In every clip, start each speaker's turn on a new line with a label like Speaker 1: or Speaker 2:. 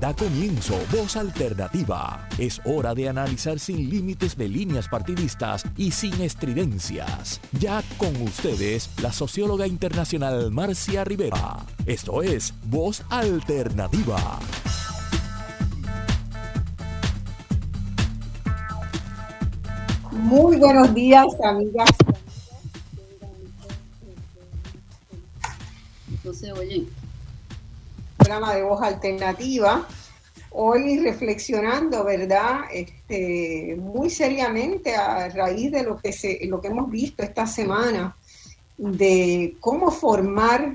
Speaker 1: Da comienzo Voz Alternativa. Es hora de analizar sin límites de líneas partidistas y sin estridencias. Ya con ustedes, la socióloga internacional Marcia Rivera. Esto es Voz Alternativa.
Speaker 2: Muy buenos días, amigas. Entonces, oye programa de voz alternativa. Hoy reflexionando, ¿verdad? Este, muy seriamente a raíz de lo que, se, lo que hemos visto esta semana, de cómo formar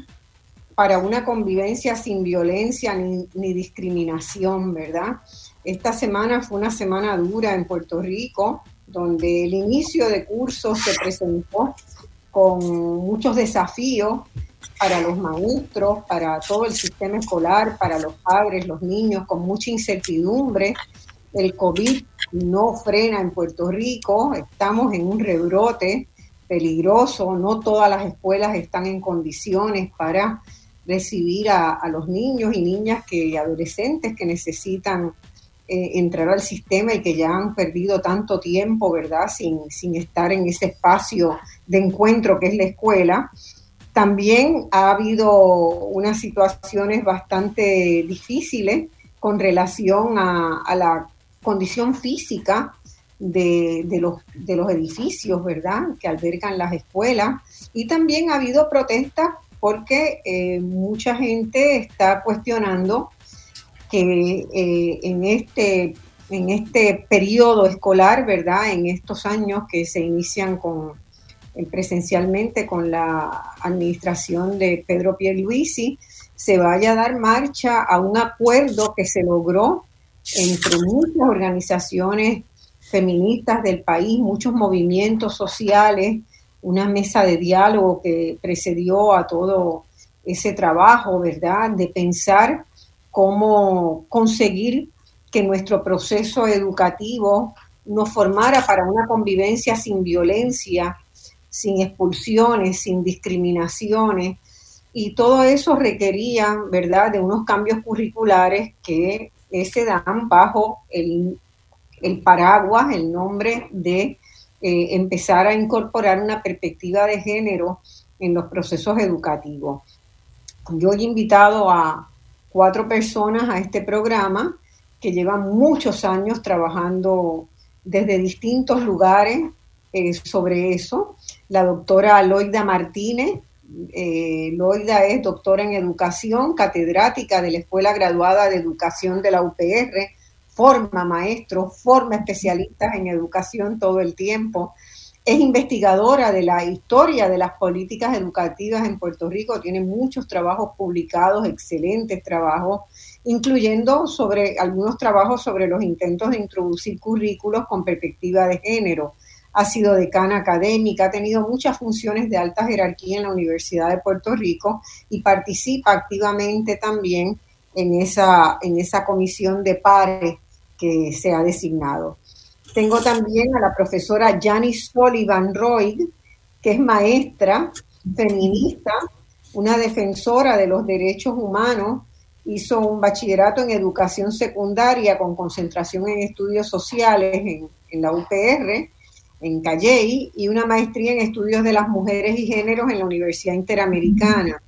Speaker 2: para una convivencia sin violencia ni, ni discriminación, ¿verdad? Esta semana fue una semana dura en Puerto Rico, donde el inicio de cursos se presentó con muchos desafíos para los maestros, para todo el sistema escolar, para los padres, los niños, con mucha incertidumbre. El COVID no frena en Puerto Rico, estamos en un rebrote peligroso, no todas las escuelas están en condiciones para recibir a, los niños y niñas que, y adolescentes que necesitan eh, entrar al sistema y que ya han perdido tanto tiempo, ¿verdad? Sin, sin estar en ese espacio de encuentro que es la escuela. También ha habido unas situaciones bastante difíciles con relación a, la condición física de, los, edificios, ¿verdad?, que albergan las escuelas. Y también ha habido protestas porque eh, mucha gente está cuestionando que eh, en, este, en este periodo escolar, ¿verdad?, en estos años que se inician con presencialmente con la administración de Pedro Pierluisi, se vaya a dar marcha a un acuerdo que se logró entre muchas organizaciones feministas del país, muchos movimientos sociales, una mesa de diálogo que precedió a todo ese trabajo, ¿verdad? De pensar cómo conseguir que nuestro proceso educativo nos formara para una convivencia sin violencia, sin expulsiones, sin discriminaciones, y todo eso requería, ¿verdad?, de unos cambios curriculares que se dan bajo el, paraguas, el nombre de eh, empezar a incorporar una perspectiva de género en los procesos educativos. Yo he invitado a cuatro personas a este programa que llevan muchos años trabajando desde distintos lugares eh, sobre eso. La doctora Loida Martínez. Eh, Loida es doctora en educación, catedrática de la Escuela Graduada de Educación de la UPR, forma maestros, forma especialistas en educación todo el tiempo. Es investigadora de la historia de las políticas educativas en Puerto Rico, tiene muchos trabajos publicados, excelentes trabajos, incluyendo sobre algunos trabajos sobre los intentos de introducir currículos con perspectiva de género ha sido decana académica, ha tenido muchas funciones de alta jerarquía en la Universidad de Puerto Rico y participa activamente también en esa, en esa comisión de pares que se ha designado. Tengo también a la profesora Janice Sullivan Royd, que es maestra feminista, una defensora de los derechos humanos, hizo un bachillerato en educación secundaria con concentración en estudios sociales en la UPR en Calley y una maestría en estudios de las mujeres y géneros en la Universidad Interamericana.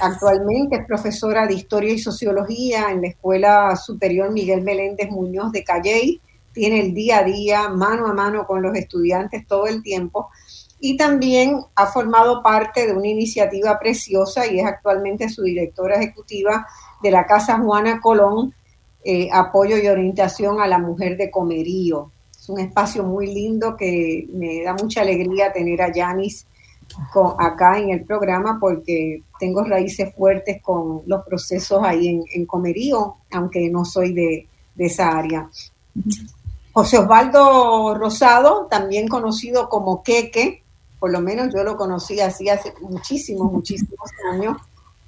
Speaker 2: Actualmente es profesora de Historia y Sociología en la Escuela Superior Miguel Meléndez Muñoz de Calley. Tiene el día a día, mano a mano con los estudiantes todo el tiempo. Y también ha formado parte de una iniciativa preciosa y es actualmente su directora ejecutiva de la Casa Juana Colón, eh, Apoyo y Orientación a la Mujer de Comerío un espacio muy lindo que me da mucha alegría tener a Yanis acá en el programa porque tengo raíces fuertes con los procesos ahí en, Comerío, aunque no soy de, esa área. José Osvaldo Rosado, también conocido como Queque, por lo menos yo lo conocí así hace muchísimos, muchísimos años.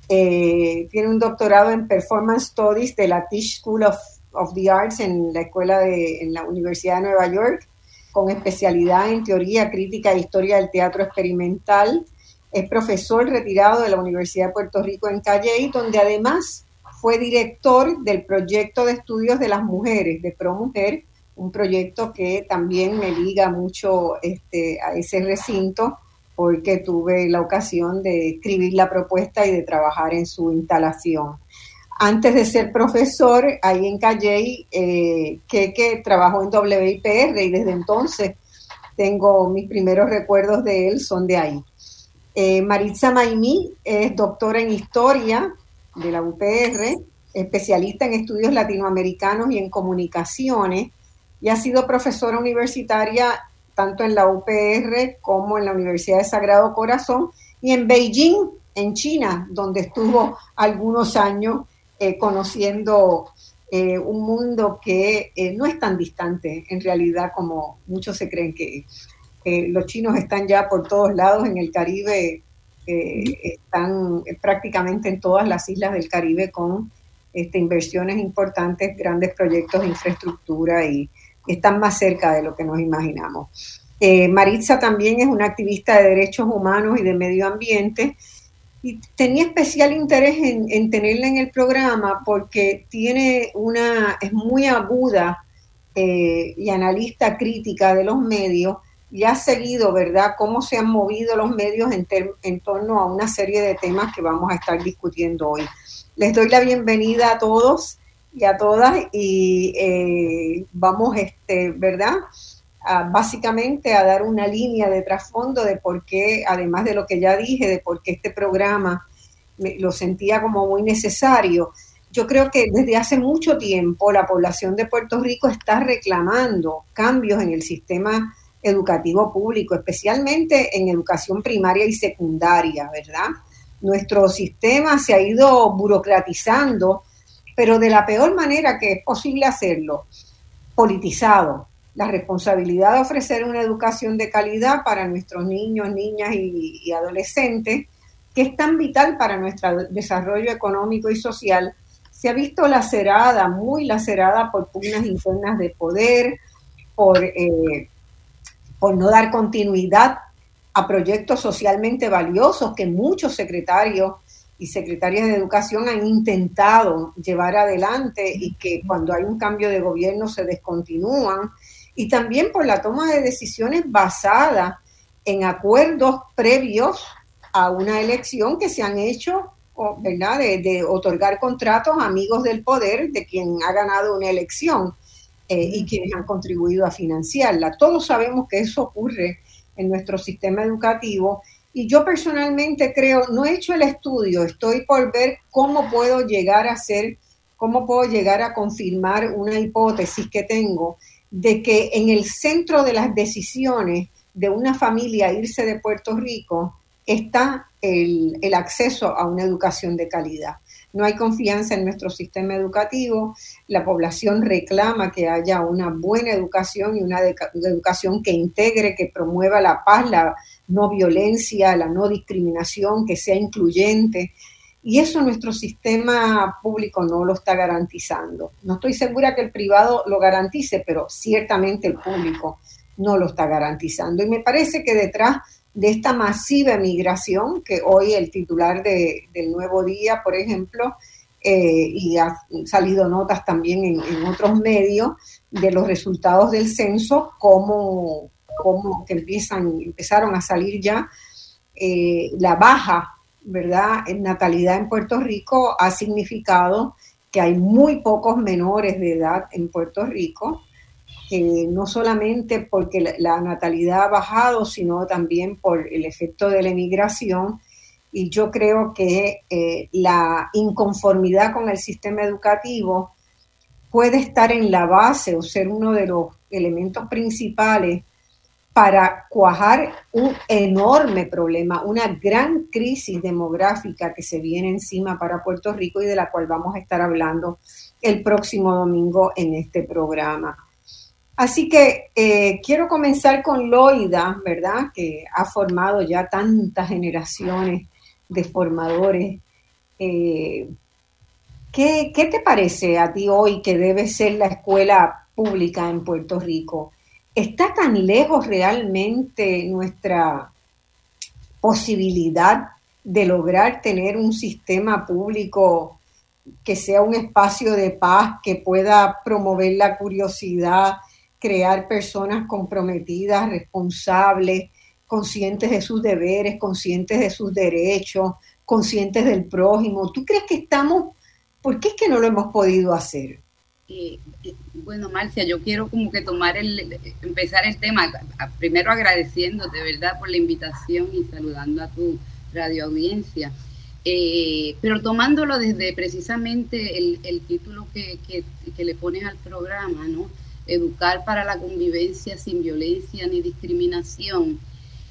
Speaker 2: Eh, tiene un doctorado en Performance Studies de la Tisch School of of the Arts en la escuela de en la Universidad de Nueva York, con especialidad en teoría crítica e historia del teatro experimental. Es profesor retirado de la Universidad de Puerto Rico en Calley, donde además fue director del proyecto de estudios de las mujeres, de ProMujer, un proyecto que también me liga mucho este, a ese recinto porque tuve la ocasión de escribir la propuesta y de trabajar en su instalación. Antes de ser profesor ahí en Calley, eh, que, trabajó en WIPR y desde entonces tengo mis primeros recuerdos de él, son de ahí. Eh, Maritza Maimí es doctora en historia de la UPR, especialista en estudios latinoamericanos y en comunicaciones, y ha sido profesora universitaria tanto en la UPR como en la Universidad de Sagrado Corazón y en Beijing, en China, donde estuvo algunos años eh, conociendo eh, un mundo que eh, no es tan distante en realidad como muchos se creen que los chinos están ya por todos lados en el Caribe, están prácticamente en todas las islas del Caribe con este, inversiones importantes, grandes proyectos de infraestructura y están más cerca de lo que nos imaginamos. Maritza también es una activista de derechos humanos y de medio ambiente y tenía especial interés en, tenerla en el programa porque tiene una, es muy aguda eh, y analista crítica de los medios y ha seguido, ¿verdad?, cómo se han movido los medios en, en torno a una serie de temas que vamos a estar discutiendo hoy. Les doy la bienvenida a todos y a todas y eh, vamos, este, ¿verdad?, básicamente a dar una línea de trasfondo de por qué, además de lo que ya dije, de por qué este programa lo sentía como muy necesario. Yo creo que desde hace mucho tiempo la población de Puerto Rico está reclamando cambios en el sistema educativo público, especialmente en educación primaria y secundaria, ¿verdad? Nuestro sistema se ha ido burocratizando, pero de la peor manera que es posible hacerlo, politizado, la responsabilidad de ofrecer una educación de calidad para nuestros niños, niñas y, adolescentes, que es tan vital para nuestro desarrollo económico y social, se ha visto lacerada, muy lacerada por pugnas internas de poder, por, eh, por no dar continuidad a proyectos socialmente valiosos que muchos secretarios y secretarias de educación han intentado llevar adelante y que cuando hay un cambio de gobierno se descontinúan y también por la toma de decisiones basadas en acuerdos previos a una elección que se han hecho, ¿verdad? De, otorgar contratos a amigos del poder de quien ha ganado una elección eh, y quienes han contribuido a financiarla. Todos sabemos que eso ocurre en nuestro sistema educativo y yo personalmente creo, no he hecho el estudio, estoy por ver cómo puedo llegar a ser, cómo puedo llegar a confirmar una hipótesis que tengo de que en el centro de las decisiones de una familia irse de Puerto Rico está el, acceso a una educación de calidad. No hay confianza en nuestro sistema educativo, la población reclama que haya una buena educación y una educación que integre, que promueva la paz, la no violencia, la no discriminación, que sea incluyente. Y eso nuestro sistema público no lo está garantizando. No estoy segura que el privado lo garantice, pero ciertamente el público no lo está garantizando. Y me parece que detrás de esta masiva emigración, que hoy el titular de, del Nuevo Día, por ejemplo, eh, y ha salido notas también en, otros medios de los resultados del censo, como, como que empiezan, empezaron a salir ya eh, la baja ¿verdad? Natalidad en Puerto Rico ha significado que hay muy pocos menores de edad en Puerto Rico, no solamente porque la, natalidad ha bajado, sino también por el efecto de la emigración. Y yo creo que eh, la inconformidad con el sistema educativo puede estar en la base o ser uno de los elementos principales para cuajar un enorme problema, una gran crisis demográfica que se viene encima para Puerto Rico y de la cual vamos a estar hablando el próximo domingo en este programa. Así que eh, quiero comenzar con Loida, ¿verdad? Que ha formado ya tantas generaciones de formadores. Eh, ¿qué, ¿Qué te parece a ti hoy que debe ser la escuela pública en Puerto Rico? ¿Está tan lejos realmente nuestra posibilidad de lograr tener un sistema público que sea un espacio de paz, que pueda promover la curiosidad, crear personas comprometidas, responsables, conscientes de sus deberes, conscientes de sus derechos, conscientes del prójimo. ¿Tú crees que estamos, por qué es que no lo hemos podido hacer?
Speaker 3: Eh, eh, bueno, Marcia, yo quiero como que tomar el, empezar el tema, primero agradeciéndote, ¿verdad?, por la invitación y saludando a tu radio audiencia. Eh, pero tomándolo desde precisamente el, título que, le pones al programa, ¿no? Educar para la convivencia sin violencia ni discriminación.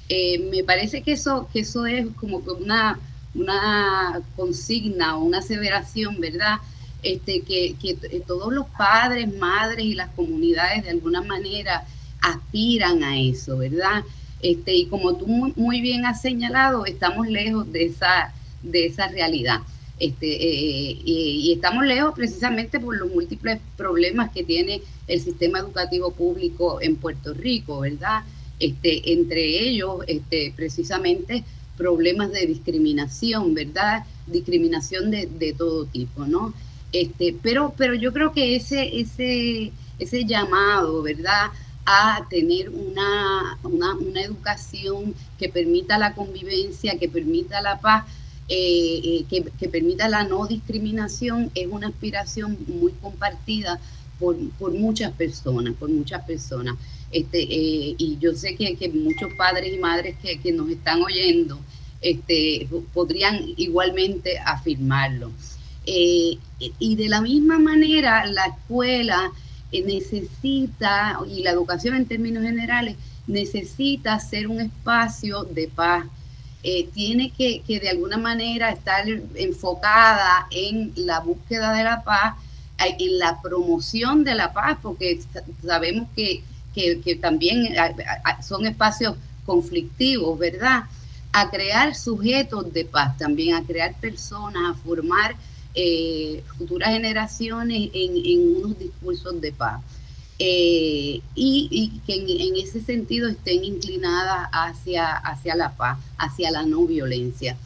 Speaker 3: me parece que eso, que eso es como una, una consigna o una aseveración, ¿verdad? Este, que, todos los padres, madres y las comunidades de alguna manera aspiran a eso, ¿verdad? Este, y como tú muy, bien has señalado, estamos lejos de esa, de esa realidad. Este, eh, y, estamos lejos precisamente por los múltiples problemas que tiene el sistema educativo público en Puerto Rico, ¿verdad? Este, entre ellos, precisamente, problemas de discriminación, ¿verdad? Discriminación de, de todo tipo, ¿no? Este, pero, pero yo creo que ese, ese, ese llamado, ¿verdad? a tener una, una, educación que permita la convivencia, que permita la paz, eh, eh, que, permita la no discriminación, es una aspiración muy compartida por, muchas personas, por muchas personas. Este, eh, y yo sé que, que, muchos padres y madres que, que nos están oyendo este, podrían igualmente afirmarlo. Eh, y de la misma manera, la escuela eh, necesita, y la educación en términos generales, necesita ser un espacio de paz. Eh, tiene que, de alguna manera estar enfocada en la búsqueda de la paz, en la promoción de la paz, porque sabemos que, que también son espacios conflictivos, ¿verdad? A crear sujetos de paz, también a crear personas, a formar eh, futuras generaciones en, unos discursos de paz. Eh, y, que en, ese sentido estén inclinadas hacia, hacia la paz, hacia la no violencia.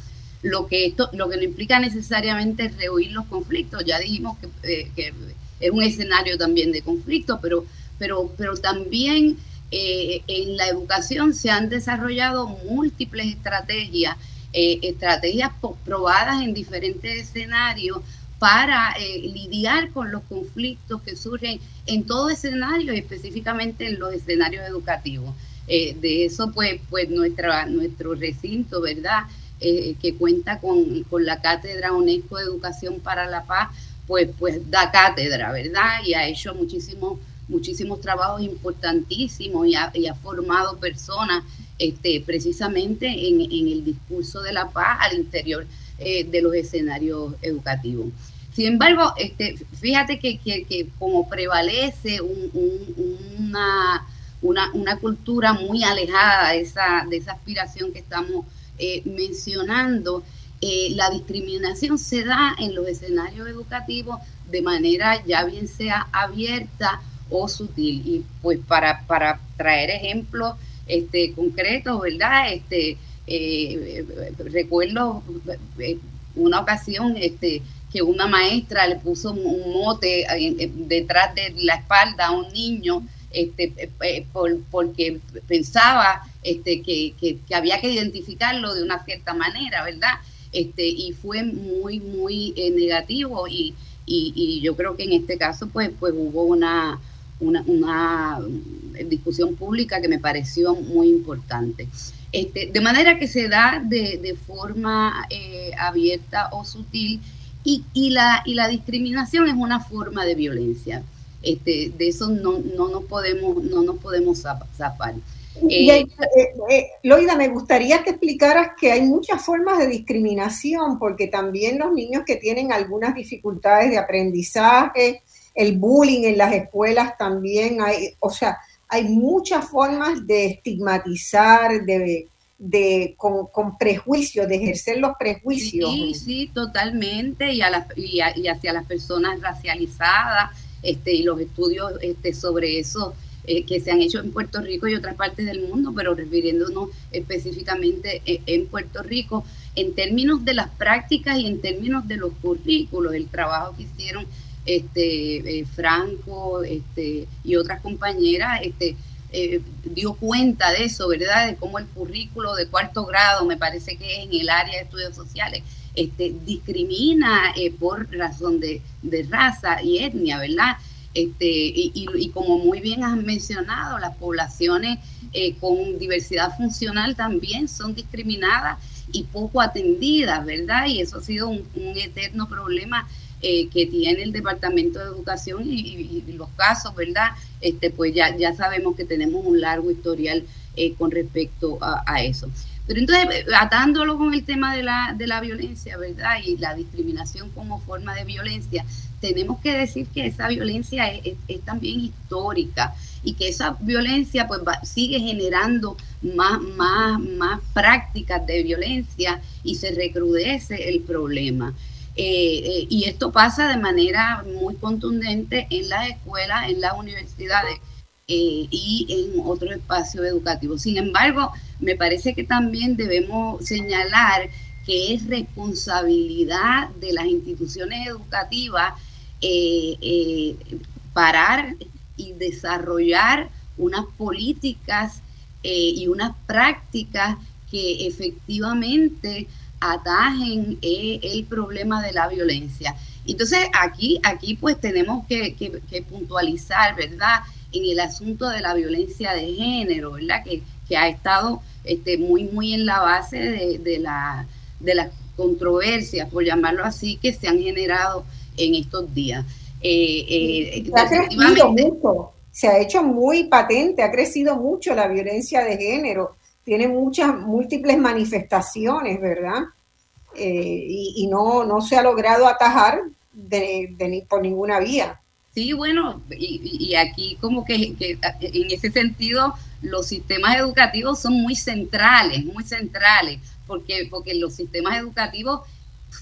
Speaker 3: Lo que, esto, lo que no implica necesariamente rehuir los conflictos, ya dijimos que, eh, es un escenario también de conflicto, pero, pero, pero también en la educación se han desarrollado múltiples estrategias eh, estrategias probadas en diferentes escenarios para eh, lidiar con los conflictos que surgen en todo escenario, específicamente en los escenarios educativos. Eh, de eso, pues, pues nuestra, nuestro recinto, ¿verdad? que cuenta con, la Cátedra UNESCO de Educación para la Paz, pues, pues da cátedra, ¿verdad? Y ha hecho muchísimos muchísimos trabajos importantísimos y y ha formado personas este, precisamente en, el discurso de la paz al interior eh, de los escenarios educativos. Sin embargo, este, fíjate que, como prevalece una, una, cultura muy alejada de esa, de esa aspiración que estamos eh, mencionando, eh, la discriminación se da en los escenarios educativos de manera ya bien sea abierta o sutil. Y pues para, para traer ejemplos este, concretos, ¿verdad? Este, eh, recuerdo eh, una ocasión este, que una maestra le puso un mote detrás de la espalda a un niño este, eh, porque pensaba este, que, había que identificarlo de una cierta manera, ¿verdad? Y fue muy, muy negativo y, yo creo que en este caso pues, pues hubo una discusión pública que me pareció muy importante. Este, de manera que se da de, forma eh, abierta o sutil y, y, la, y la discriminación es una forma de violencia. Este, de eso no, no, nos podemos, no nos podemos zafar.
Speaker 2: Eh, eh, Loida, me gustaría que explicaras que hay muchas formas de discriminación, porque también los niños que tienen algunas dificultades de aprendizaje, el bullying en las escuelas también hay, o sea, hay muchas formas de estigmatizar, de, de con, con, prejuicios, de ejercer los prejuicios.
Speaker 3: Sí, sí, totalmente, y, a las, y, hacia las personas racializadas, este, y los estudios este, sobre eso eh, que se han hecho en Puerto Rico y otras partes del mundo, pero refiriéndonos específicamente eh, en Puerto Rico, en términos de las prácticas y en términos de los currículos, el trabajo que hicieron este, eh, Franco este, y otras compañeras, este, eh, dio cuenta de eso, ¿verdad? De cómo el currículo de cuarto grado, me parece que en el área de estudios sociales, este, discrimina eh, por razón de, de, raza y etnia, ¿verdad? Este, y, y, como muy bien has mencionado, las poblaciones eh, con diversidad funcional también son discriminadas y poco atendidas, ¿verdad? Y eso ha sido un, eterno problema eh, que tiene el Departamento de Educación y, los casos, ¿verdad? Este, pues ya, ya sabemos que tenemos un largo historial eh, con respecto a, eso. Pero entonces, atándolo con el tema de la, de la violencia, ¿verdad? Y la discriminación como forma de violencia, tenemos que decir que esa violencia es, también histórica y que esa violencia pues sigue generando más, más, más prácticas de violencia y se recrudece el problema. Eh, eh, y esto pasa de manera muy contundente en las escuelas, en las universidades eh, y en otros espacios educativos. Sin embargo, me parece que también debemos señalar que es responsabilidad de las instituciones educativas parar y desarrollar unas políticas y unas prácticas que efectivamente atajen el problema de la violencia. Entonces aquí, aquí pues tenemos que, puntualizar, ¿verdad? En el asunto de la violencia de género, ¿verdad? Que, que ha estado este, muy, muy en la base de, de, la, de las controversias, por llamarlo así, que se han generado en estos días. Eh,
Speaker 2: eh, se ha crecido mucho, se ha hecho muy patente, ha crecido mucho la violencia de género, tiene muchas múltiples manifestaciones, ¿verdad? Eh, y, no, no se ha logrado atajar de, por ninguna vía.
Speaker 3: Sí, bueno, y, aquí como que, que, en ese sentido los sistemas educativos son muy centrales, muy centrales, porque, porque los sistemas educativos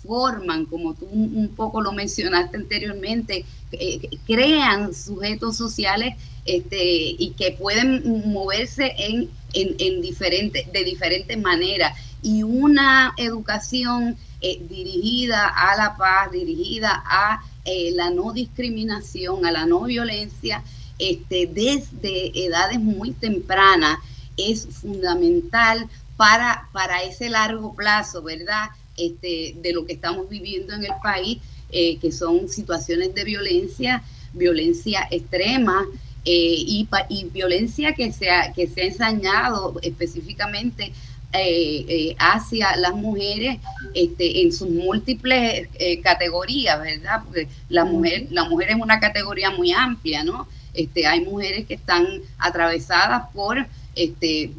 Speaker 3: forman, como tú un poco lo mencionaste anteriormente, eh, crean sujetos sociales este, y que pueden moverse en, en, diferentes, de diferentes maneras. Y una educación eh, dirigida a la paz, dirigida a eh, la no discriminación, a la no violencia, este, desde edades muy tempranas, es fundamental para, para ese largo plazo, ¿verdad? Este, de lo que estamos viviendo en el país, eh, que son situaciones de violencia, violencia extrema eh, y, y, violencia que se ha, que se ha ensañado específicamente eh, hacia las mujeres este, en sus múltiples categorías, ¿verdad? Porque la mujer, la mujer es una categoría muy amplia, ¿no? Este, hay mujeres que están atravesadas por este,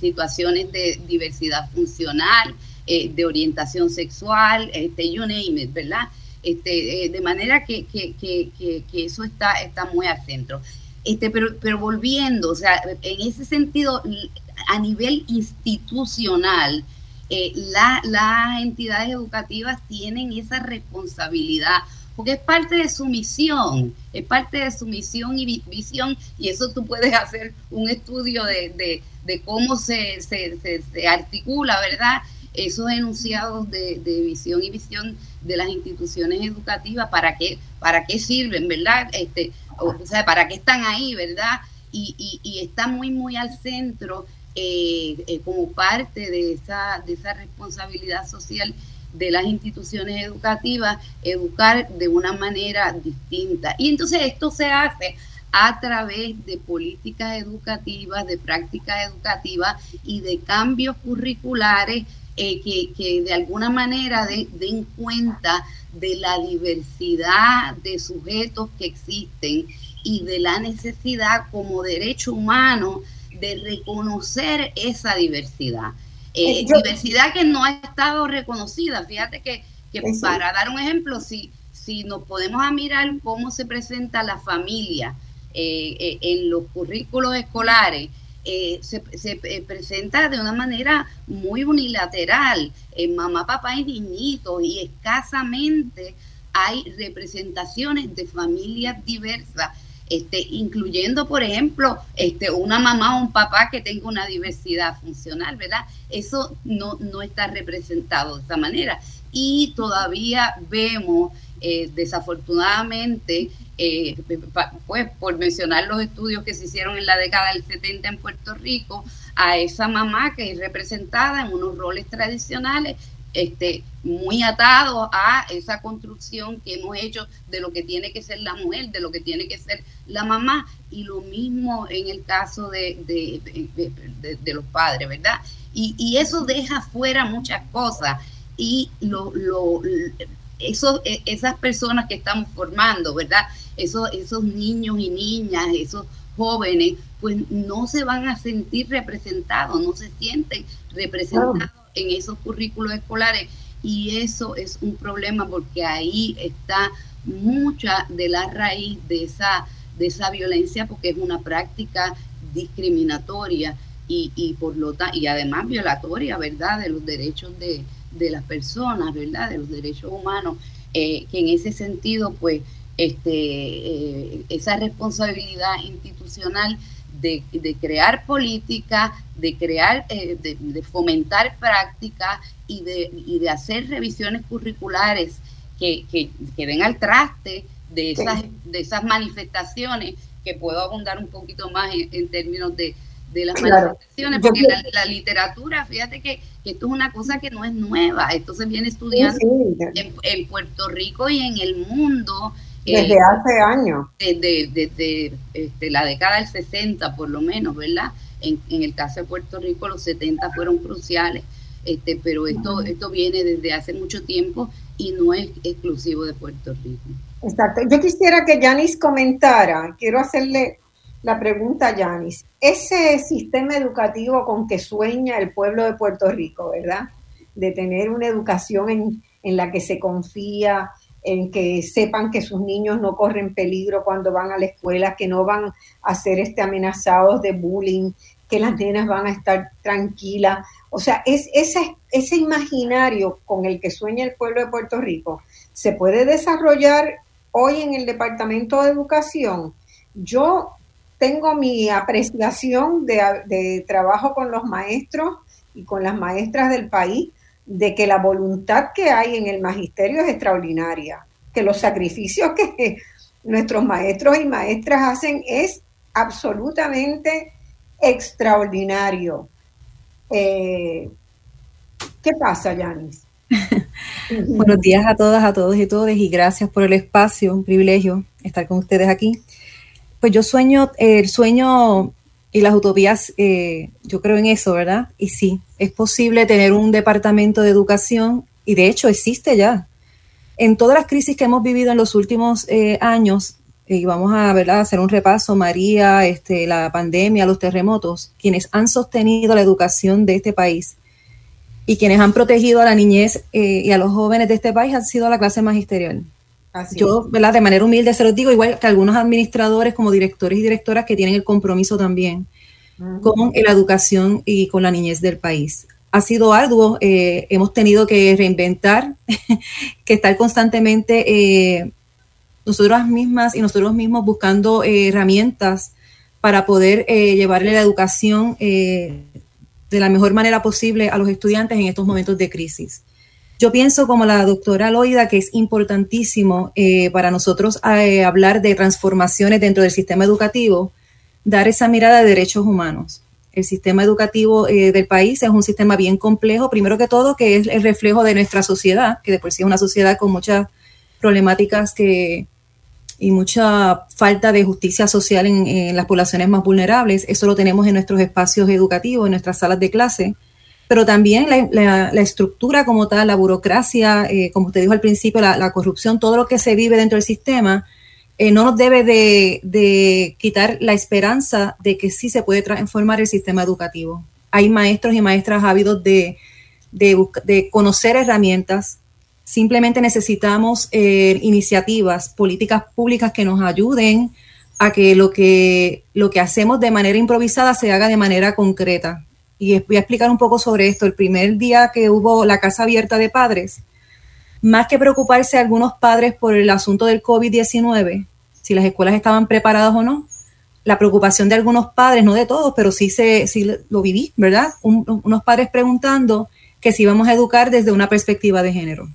Speaker 3: situaciones de diversidad funcional, eh, de orientación sexual, este, you name it, ¿verdad? Este, eh, de manera que, que, que, que, eso está, está muy al centro. Este, pero, pero volviendo, o sea, en ese sentido, a nivel institucional, eh, la, las entidades educativas tienen esa responsabilidad, porque es parte de su misión, es parte de su misión y visión, y eso tú puedes hacer un estudio de, de, de cómo se, se, se, se, articula, ¿verdad? Esos enunciados de, visión y visión de las instituciones educativas, ¿para qué, para qué sirven, verdad? Este, o, sea, ¿para qué están ahí, verdad? Y, y, está muy, muy al centro eh, eh, como parte de esa, de esa responsabilidad social de las instituciones educativas, educar de una manera distinta. Y entonces esto se hace a través de políticas educativas, de prácticas educativas y de cambios curriculares eh, que, de alguna manera den cuenta de la diversidad de sujetos que existen y de la necesidad como derecho humano de reconocer esa diversidad. Eh, eh, diversidad que no ha estado reconocida. Fíjate que, para dar un ejemplo, si, si nos podemos a mirar cómo se presenta la familia en los currículos escolares, eh, se, eh, presenta de una manera muy unilateral, en mamá, papá y niñitos, y escasamente hay representaciones de familias diversas. este, incluyendo, por ejemplo, este, una mamá o un papá que tenga una diversidad funcional, ¿verdad? Eso no, no está representado de esta manera. Y todavía vemos, eh, desafortunadamente, eh, pues por mencionar los estudios que se hicieron en la década del 70 en Puerto Rico, a esa mamá que es representada en unos roles tradicionales este, muy atados a esa construcción que hemos hecho de lo que tiene que ser la mujer, de lo que tiene que ser la mamá, y lo mismo en el caso de, de, los padres, ¿verdad? Y, y, eso deja fuera muchas cosas, y lo, lo, eso, e, esas personas que estamos formando, ¿verdad? Esos, esos niños y niñas, esos jóvenes, pues no se van a sentir representados, no se sienten representados en esos currículos escolares y eso es un problema porque ahí está mucha de la raíz de esa, de esa violencia porque es una práctica discriminatoria y, y por lo y además violatoria, ¿verdad?, de los derechos de, de las personas, ¿verdad?, de los derechos humanos, eh, que en ese sentido, pues, este, eh, esa responsabilidad institucional de, crear política, de crear, eh, de, fomentar práctica y de, de hacer revisiones curriculares que, que, den al traste de esas, de esas manifestaciones, que puedo abundar un poquito más en, términos de, las manifestaciones, porque la, literatura, fíjate que, esto es una cosa que no es nueva, esto se viene estudiando en, en, Puerto Rico y en el mundo
Speaker 2: desde hace años.
Speaker 3: Desde, desde, este, la década del 60, por lo menos, ¿verdad? En, el caso de Puerto Rico, los 70 fueron cruciales, este, pero esto, esto viene desde hace mucho tiempo y no es exclusivo de Puerto Rico.
Speaker 2: Exacto. Yo quisiera que Yanis comentara, quiero hacerle la pregunta Yanis. Ese sistema educativo con que sueña el pueblo de Puerto Rico, ¿verdad? De tener una educación en, en la que se confía, en que sepan que sus niños no corren peligro cuando van a la escuela, que no van a ser este, amenazados de bullying, que las nenas van a estar tranquilas. O sea, es ese, ese imaginario con el que sueña el pueblo de Puerto Rico se puede desarrollar hoy en el Departamento de Educación. Yo tengo mi apreciación de, trabajo con los maestros y con las maestras del país de que la voluntad que hay en el magisterio es extraordinaria, que los sacrificios que nuestros maestros y maestras hacen es absolutamente extraordinario. Eh, ¿Qué pasa, Yanis?
Speaker 4: Buenos días a todas, a todos y todas, y gracias por el espacio, un privilegio estar con ustedes aquí. Pues yo sueño, el sueño y las utopías, eh, yo creo en eso, ¿verdad? Y sí, es posible tener un departamento de educación y de hecho existe ya. En todas las crisis que hemos vivido en los últimos eh, años, y vamos a hacer un repaso, María, este, la pandemia, los terremotos, quienes han sostenido la educación de este país y quienes han protegido a la niñez eh, y a los jóvenes de este país han sido la clase magisterial. Yo, ¿verdad? De manera humilde se los digo, igual que algunos administradores como directores y directoras que tienen el compromiso también con la educación y con la niñez del país. Ha sido arduo, eh, hemos tenido que reinventar, que estar constantemente eh, nosotros mismas y nosotros mismos buscando eh, herramientas para poder llevarle la educación de la mejor manera posible a los estudiantes en estos momentos de crisis. Yo pienso como la doctora Loida que es importantísimo eh, para nosotros eh, hablar de transformaciones dentro del sistema educativo, dar esa mirada de derechos humanos. El sistema educativo eh, del país es un sistema bien complejo, primero que todo, que es el reflejo de nuestra sociedad, que de por sí es una sociedad con muchas problemáticas que, y mucha falta de justicia social en, en las poblaciones más vulnerables. Eso lo tenemos en nuestros espacios educativos, en nuestras salas de clase pero también la, estructura como tal, la burocracia, eh, como usted dijo al principio, la, corrupción, todo lo que se vive dentro del sistema, eh, no nos debe de, quitar la esperanza de que sí se puede transformar el sistema educativo. Hay maestros y maestras ávidos de, de, conocer herramientas. Simplemente necesitamos eh, iniciativas, políticas públicas que nos ayuden a que lo, que lo que hacemos de manera improvisada se haga de manera concreta y voy a explicar un poco sobre esto. El primer día que hubo la casa abierta de padres, más que preocuparse algunos padres por el asunto del COVID-19, si las escuelas estaban preparadas o no. La preocupación de algunos padres, no de todos, pero sí, se, sí lo viví, ¿verdad? unos padres preguntando que si íbamos a educar desde una perspectiva de género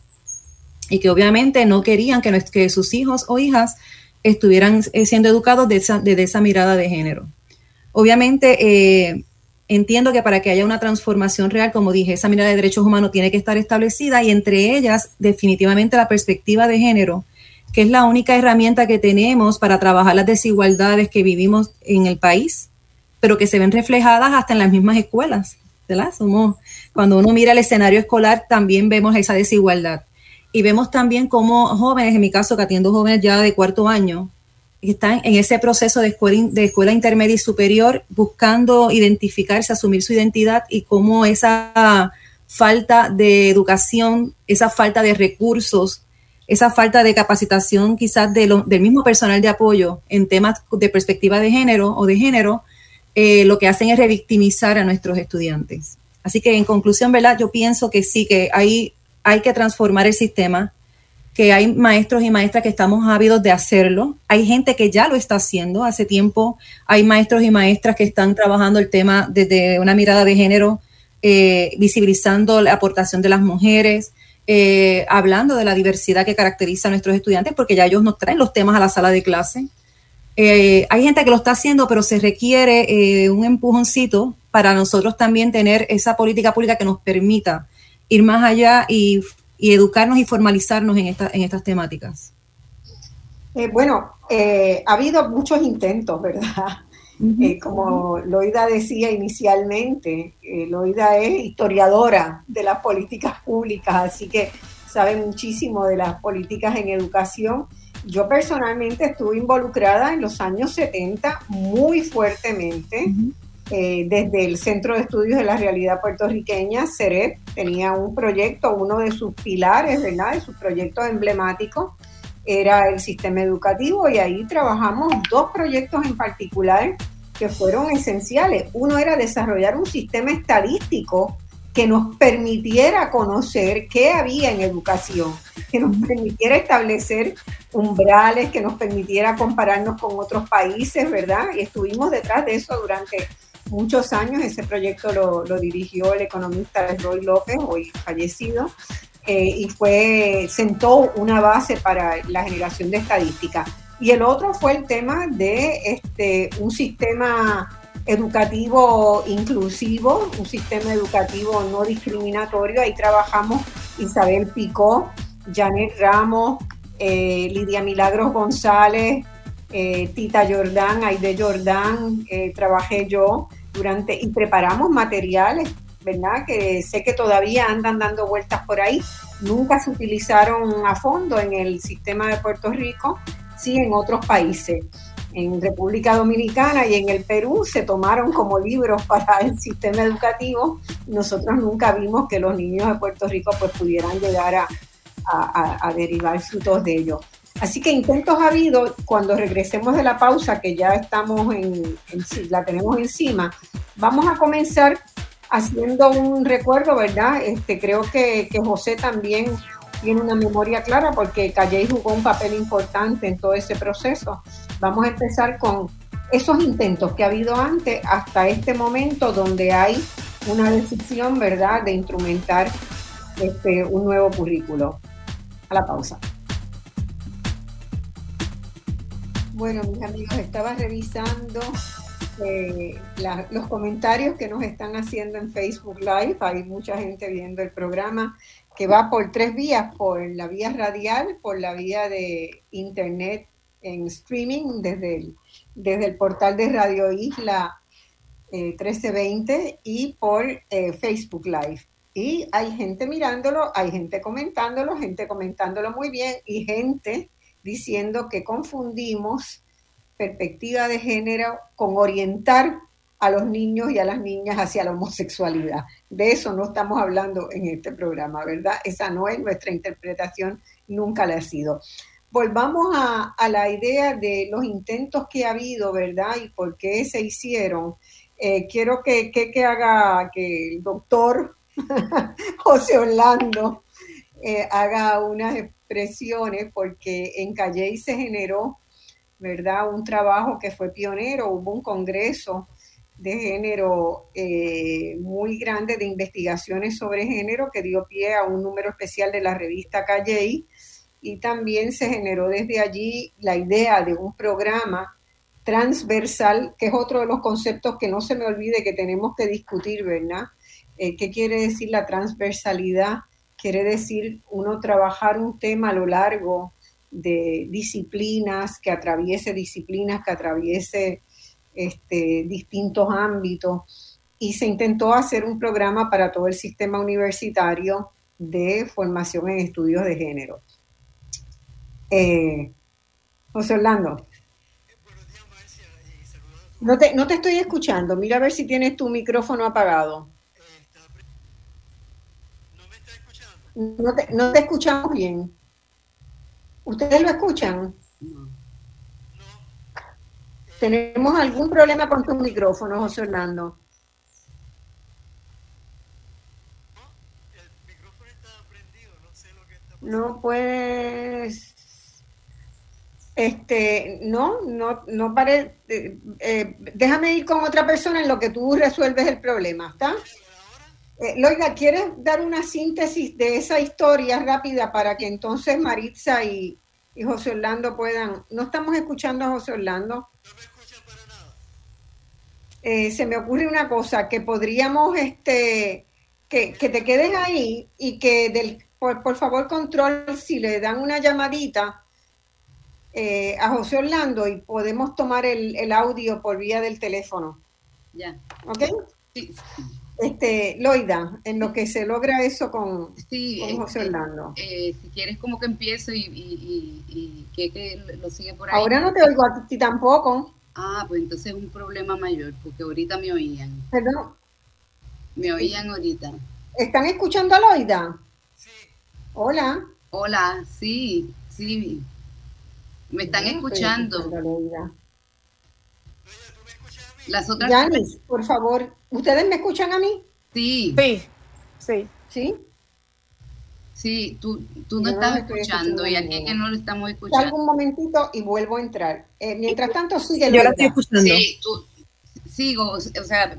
Speaker 4: y que obviamente no querían que, sus hijos o hijas estuvieran eh, siendo educados desde esa, mirada de género. Obviamente, eh, entiendo que para que haya una transformación real, como dije, esa mirada de derechos humanos tiene que estar establecida y entre ellas definitivamente la perspectiva de género, que es la única herramienta que tenemos para trabajar las desigualdades que vivimos en el país, pero que se ven reflejadas hasta en las mismas escuelas. Somos, cuando uno mira el escenario escolar, también vemos esa desigualdad. Y vemos también cómo jóvenes, en mi caso que atiendo jóvenes ya de cuarto año, están en ese proceso de escuela, de escuela intermedia y superior buscando identificarse, asumir su identidad y cómo esa falta de educación, esa falta de recursos, esa falta de capacitación quizás de del mismo personal de apoyo en temas de perspectiva de género o de género, eh, lo que hacen es revictimizar a nuestros estudiantes. Así que en conclusión, ¿verdad? Yo pienso que sí, que hay, hay que transformar el sistema, que hay maestros y maestras que estamos ávidos de hacerlo. Hay gente que ya lo está haciendo hace tiempo. Hay maestros y maestras que están trabajando el tema desde una mirada de género, eh, visibilizando la aportación de las mujeres, eh, hablando de la diversidad que caracteriza a nuestros estudiantes, porque ya ellos nos traen los temas a la sala de clase. Eh, hay gente que lo está haciendo, pero se requiere un empujoncito para nosotros también tener esa política pública que nos permita ir más allá y y educarnos y formalizarnos en, esta, en estas temáticas?
Speaker 2: Eh, bueno, eh, ha habido muchos intentos, ¿verdad? Eh, como Loida decía inicialmente, Loida es historiadora de las políticas públicas, así que sabe muchísimo de las políticas en educación. Yo personalmente estuve involucrada en los años 70 muy fuertemente. Eh, desde el Centro de Estudios de la Realidad Puertorriqueña, CEREP, tenía un proyecto, uno de sus pilares, ¿verdad? De sus proyectos emblemáticos era el sistema educativo y ahí trabajamos dos proyectos en particular que fueron esenciales. Uno era desarrollar un sistema estadístico que nos permitiera conocer qué había en educación, que nos permitiera establecer umbrales, que nos permitiera compararnos con otros países, ¿verdad? Y estuvimos detrás de eso durante muchos años. Ese proyecto lo, dirigió el economista Roy López, hoy fallecido, eh, y fue, sentó una base para la generación de estadística. Y el otro fue el tema de este, un sistema educativo inclusivo, un sistema educativo no discriminatorio. Ahí trabajamos Isabel Picó, Janet Ramos, eh, Lidia Milagros González, eh, Tita Jordán, Aide Jordán, trabajé yo durante y preparamos materiales, ¿verdad? Que sé que todavía andan dando vueltas por ahí. Nunca se utilizaron a fondo en el sistema de Puerto Rico, sí en otros países. En República Dominicana y en el Perú se tomaron como libros para el sistema educativo. Nosotros nunca vimos que los niños de Puerto Rico pues pudieran llegar a, a derivar frutos de ello. Así que intentos ha habido, cuando regresemos de la pausa, que ya estamos en, la tenemos encima, vamos a comenzar haciendo un recuerdo, ¿verdad? Este, creo que, José también tiene una memoria clara porque Calle jugó un papel importante en todo ese proceso. Vamos a empezar con esos intentos que ha habido antes hasta este momento donde hay una decisión, ¿verdad?, de instrumentar este, un nuevo currículo. A la pausa. Bueno, mis amigos, estaba revisando eh, los comentarios que nos están haciendo en Facebook Live. Hay mucha gente viendo el programa que va por tres vías, por la vía radial, por la vía de internet en streaming desde el, desde el portal de Radio Isla 1320 eh, y por eh, Facebook Live. Y hay gente mirándolo, hay gente comentándolo, gente comentándolo muy bien y gente diciendo que confundimos perspectiva de género con orientar a los niños y a las niñas hacia la homosexualidad. De eso no estamos hablando en este programa, ¿verdad? Esa no es nuestra interpretación, nunca la ha sido. Volvamos a, la idea de los intentos que ha habido, ¿verdad? Y por qué se hicieron. Eh, quiero que, que, haga, que el doctor José Orlando eh, haga unas presiones porque en Calle se generó ¿verdad? Un trabajo que fue pionero, hubo un congreso de género eh, muy grande de investigaciones sobre género que dio pie a un número especial de la revista Calle y también se generó desde allí la idea de un programa transversal, que es otro de los conceptos que no se me olvide que tenemos que discutir, ¿verdad? Eh, ¿Qué quiere decir la transversalidad? Quiere decir uno trabajar un tema a lo largo de disciplinas, que atraviese disciplinas, que atraviese este, distintos ámbitos. Y se intentó hacer un programa para todo el sistema universitario de formación en estudios de género. Eh, José Orlando. No te, no te estoy escuchando. Mira a ver si tienes tu micrófono apagado. No te, no te escuchamos bien. ¿Ustedes lo escuchan? ¿Tenemos algún problema con tu micrófono, José Hernando? No puedes. Este, no, no, no pare. Eh, eh, déjame ir con otra persona en lo que tú resuelves el problema, ¿está? Eh, Loiga, ¿quieres dar una síntesis de esa historia rápida para que entonces Maritza y, José Orlando puedan... No estamos escuchando a José Orlando. No me escuchan para nada. Eh, se me ocurre una cosa, que podríamos, este, que, te queden ahí y que del, por, favor control si le dan una llamadita eh, a José Orlando y podemos tomar el, el audio por vía del teléfono.
Speaker 3: Ya.
Speaker 2: ¿Ok? Sí. Este, Loida, en lo que se logra eso con, José Orlando.
Speaker 3: Eh, si quieres como que empiezo y, que, lo sigue por ahí.
Speaker 2: Ahora no te oigo a ti tampoco.
Speaker 3: Ah, pues entonces es un problema mayor, porque ahorita me oían.
Speaker 2: Perdón.
Speaker 3: Me oían ahorita.
Speaker 2: ¿Están escuchando a Loida? Sí. Hola.
Speaker 3: Hola, sí, sí. Me están escuchando.
Speaker 2: Las otras. Yanis, por favor, ¿ustedes me escuchan a mí?
Speaker 3: Sí.
Speaker 5: Sí, sí.
Speaker 2: ¿Sí?
Speaker 3: Sí, tú, tú no estás escuchando, y aquí que no lo estamos escuchando.
Speaker 2: Salgo un momentito y vuelvo a entrar. Eh, mientras tanto, sigue.
Speaker 3: Yo la estoy escuchando. Sí, tú, sigo, o sea,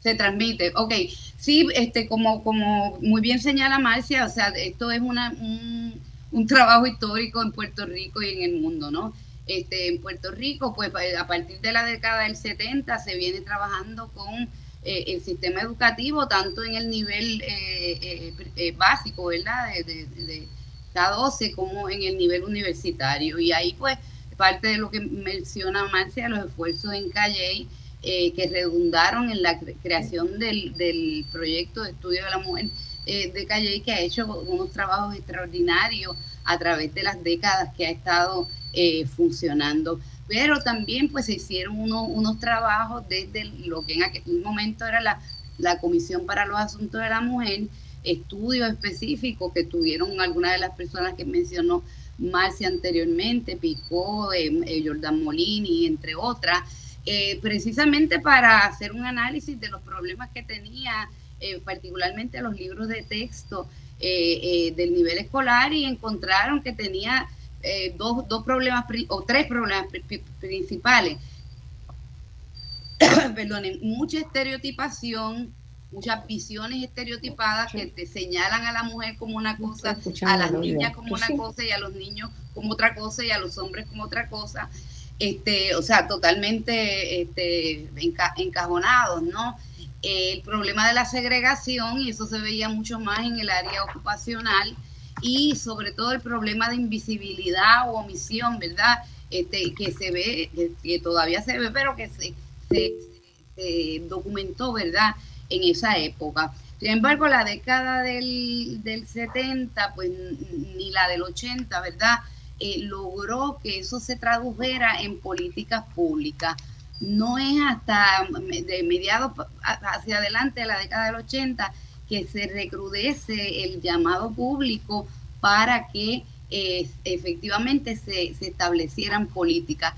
Speaker 3: se transmite. Ok, sí, este, como, como muy bien señala Marcia, o sea, esto es una, un, un trabajo histórico en Puerto Rico y en el mundo, ¿no? Este, en Puerto Rico, pues a partir de la década del 70 se viene trabajando con eh, el sistema educativo, tanto en el nivel eh, eh, básico, ¿verdad? De, de, K12 como en el nivel universitario. Y ahí pues parte de lo que menciona Marcia, los esfuerzos en Calle que redundaron en la creación del, del, proyecto de estudio de la mujer de Calle que ha hecho unos trabajos extraordinarios a través de las décadas que ha estado eh, funcionando. Pero también pues se hicieron unos trabajos desde lo que en aquel momento era la, la Comisión para los Asuntos de la Mujer, estudios específicos que tuvieron algunas de las personas que mencionó Marcia anteriormente, Picó, eh, eh, Jordan Molini, entre otras, precisamente para hacer un análisis de los problemas que tenía, particularmente los libros de texto del nivel escolar y encontraron que tenía eh, dos, dos, problemas o tres problemas principales. Perdonen, mucha estereotipación, muchas visiones estereotipadas que te señalan a la mujer como una cosa, a las niñas como una cosa y a los niños como otra cosa y a los hombres como otra cosa. Este, o sea, totalmente este, encajonados, ¿no? El problema de la segregación, y eso se veía mucho más en el área ocupacional, y sobre todo el problema de invisibilidad o omisión, ¿verdad? Este, que se ve, que, todavía se ve, pero que se, documentó, ¿verdad? En esa época. Sin embargo, la década del, del 70, pues ni la del 80, ¿verdad? Eh, logró que eso se tradujera en políticas públicas. No es hasta de mediados hacia adelante de la década del 80 que se recrudece el llamado público para que eh, efectivamente se, establecieran políticas.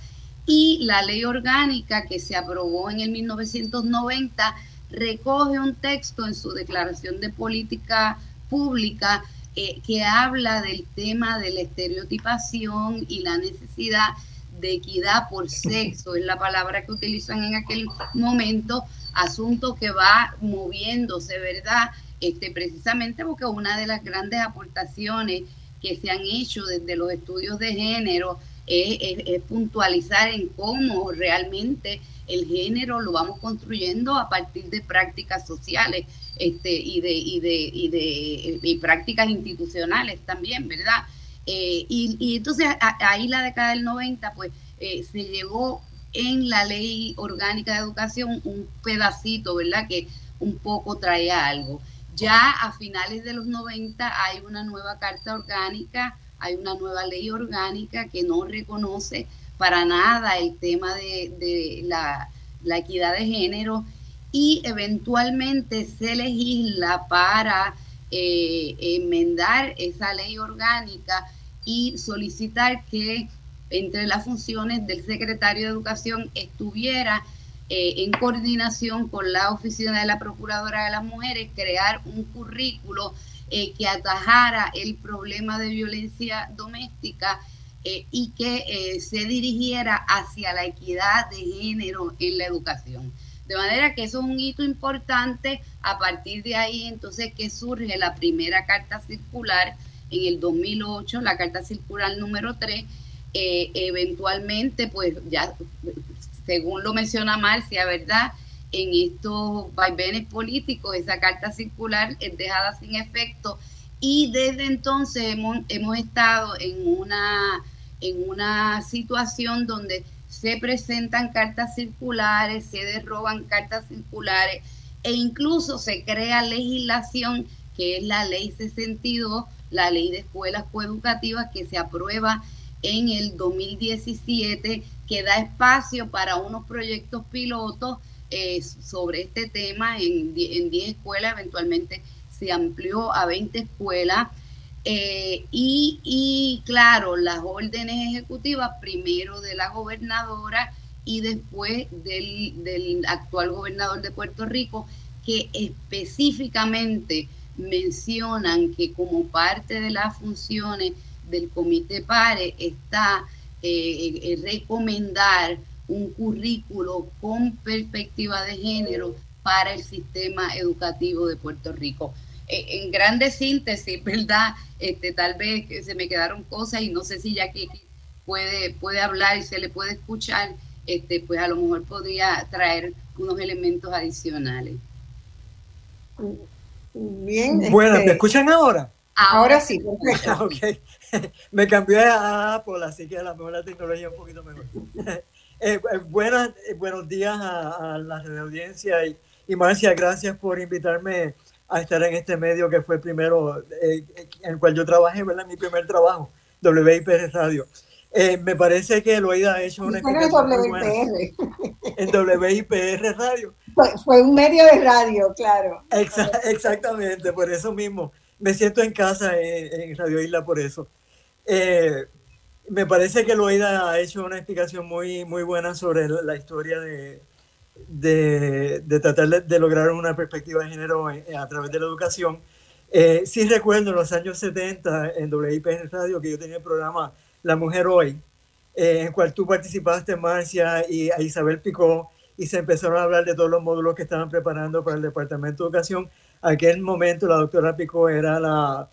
Speaker 3: Y la ley orgánica que se aprobó en el 1990 recoge un texto en su declaración de política pública eh, que habla del tema de la estereotipación y la necesidad de equidad por sexo, es la palabra que utilizan en aquel momento, asunto que va moviéndose, ¿verdad? Este, precisamente porque una de las grandes aportaciones que se han hecho desde los estudios de género es, puntualizar en cómo realmente el género lo vamos construyendo a partir de prácticas sociales este, y, de, y, de, y de prácticas institucionales también, ¿verdad? Eh, y, entonces ahí la década del 90, pues eh, se llegó en la ley orgánica de educación un pedacito, ¿verdad? Que un poco traía algo. Ya a finales de los 90 hay una nueva carta orgánica, hay una nueva ley orgánica que no reconoce para nada el tema de, la, equidad de género y eventualmente se legisla para eh, enmendar esa ley orgánica y solicitar que entre las funciones del secretario de Educación estuviera eh, en coordinación con la oficina de la Procuradora de las Mujeres, crear un currículo eh, que atajara el problema de violencia doméstica y que se dirigiera hacia la equidad de género en la educación. De manera que eso es un hito importante. A partir de ahí, entonces, que surge la primera carta circular en el 2008, la carta circular número 3, eventualmente, pues ya según lo menciona Marcia, ¿verdad? En estos vaivenes políticos, esa carta circular es dejada sin efecto y desde entonces hemos, hemos estado en una, en una situación donde se presentan cartas circulares, se derroban cartas circulares e incluso se crea legislación que es la ley 62, la ley de escuelas coeducativas que se aprueba en el 2017 que da espacio para unos proyectos pilotos eh, sobre este tema en 10 escuelas, eventualmente se amplió a 20 escuelas. Eh, y, claro, las órdenes ejecutivas, primero de la gobernadora y después del, actual gobernador de Puerto Rico, que específicamente mencionan que como parte de las funciones del comité PARE está eh, recomendar un currículo con perspectiva de género para el sistema educativo de Puerto Rico. Eh, en grande síntesis, ¿verdad? Este, tal vez se me quedaron cosas y no sé si ya que puede, puede hablar y se le puede escuchar, este, pues a lo mejor podría traer unos elementos adicionales.
Speaker 5: Bien. Bueno, ¿me este, escuchan ahora?
Speaker 2: Ahora, sí,
Speaker 5: me cambié a Apple, así que a lo mejor la tecnología es un poquito mejor. Eh, eh, buenas, eh, buenos días a, la audiencia y, y, Marcia, gracias por invitarme a estar en este medio que fue el primero en el cual yo trabajé, ¿verdad? Mi primer trabajo, WIPR Radio. me parece que Loida ha hecho una buena. En WIPR Radio.
Speaker 2: Fue, un medio de radio, claro.
Speaker 5: exactamente, por eso mismo. Me siento en casa en Radio Isla por eso. Eh, me parece que Loida ha hecho una explicación muy, muy buena sobre la historia de, de, tratar de, lograr una perspectiva de género a través de la educación. Eh, sí recuerdo en los años 70 en WIPN Radio que yo tenía el programa La Mujer Hoy, eh, en cual tú participaste, Marcia, y a Isabel Picó, y se empezaron a hablar de todos los módulos que estaban preparando para el Departamento de Educación. aquel momento la doctora Picó era la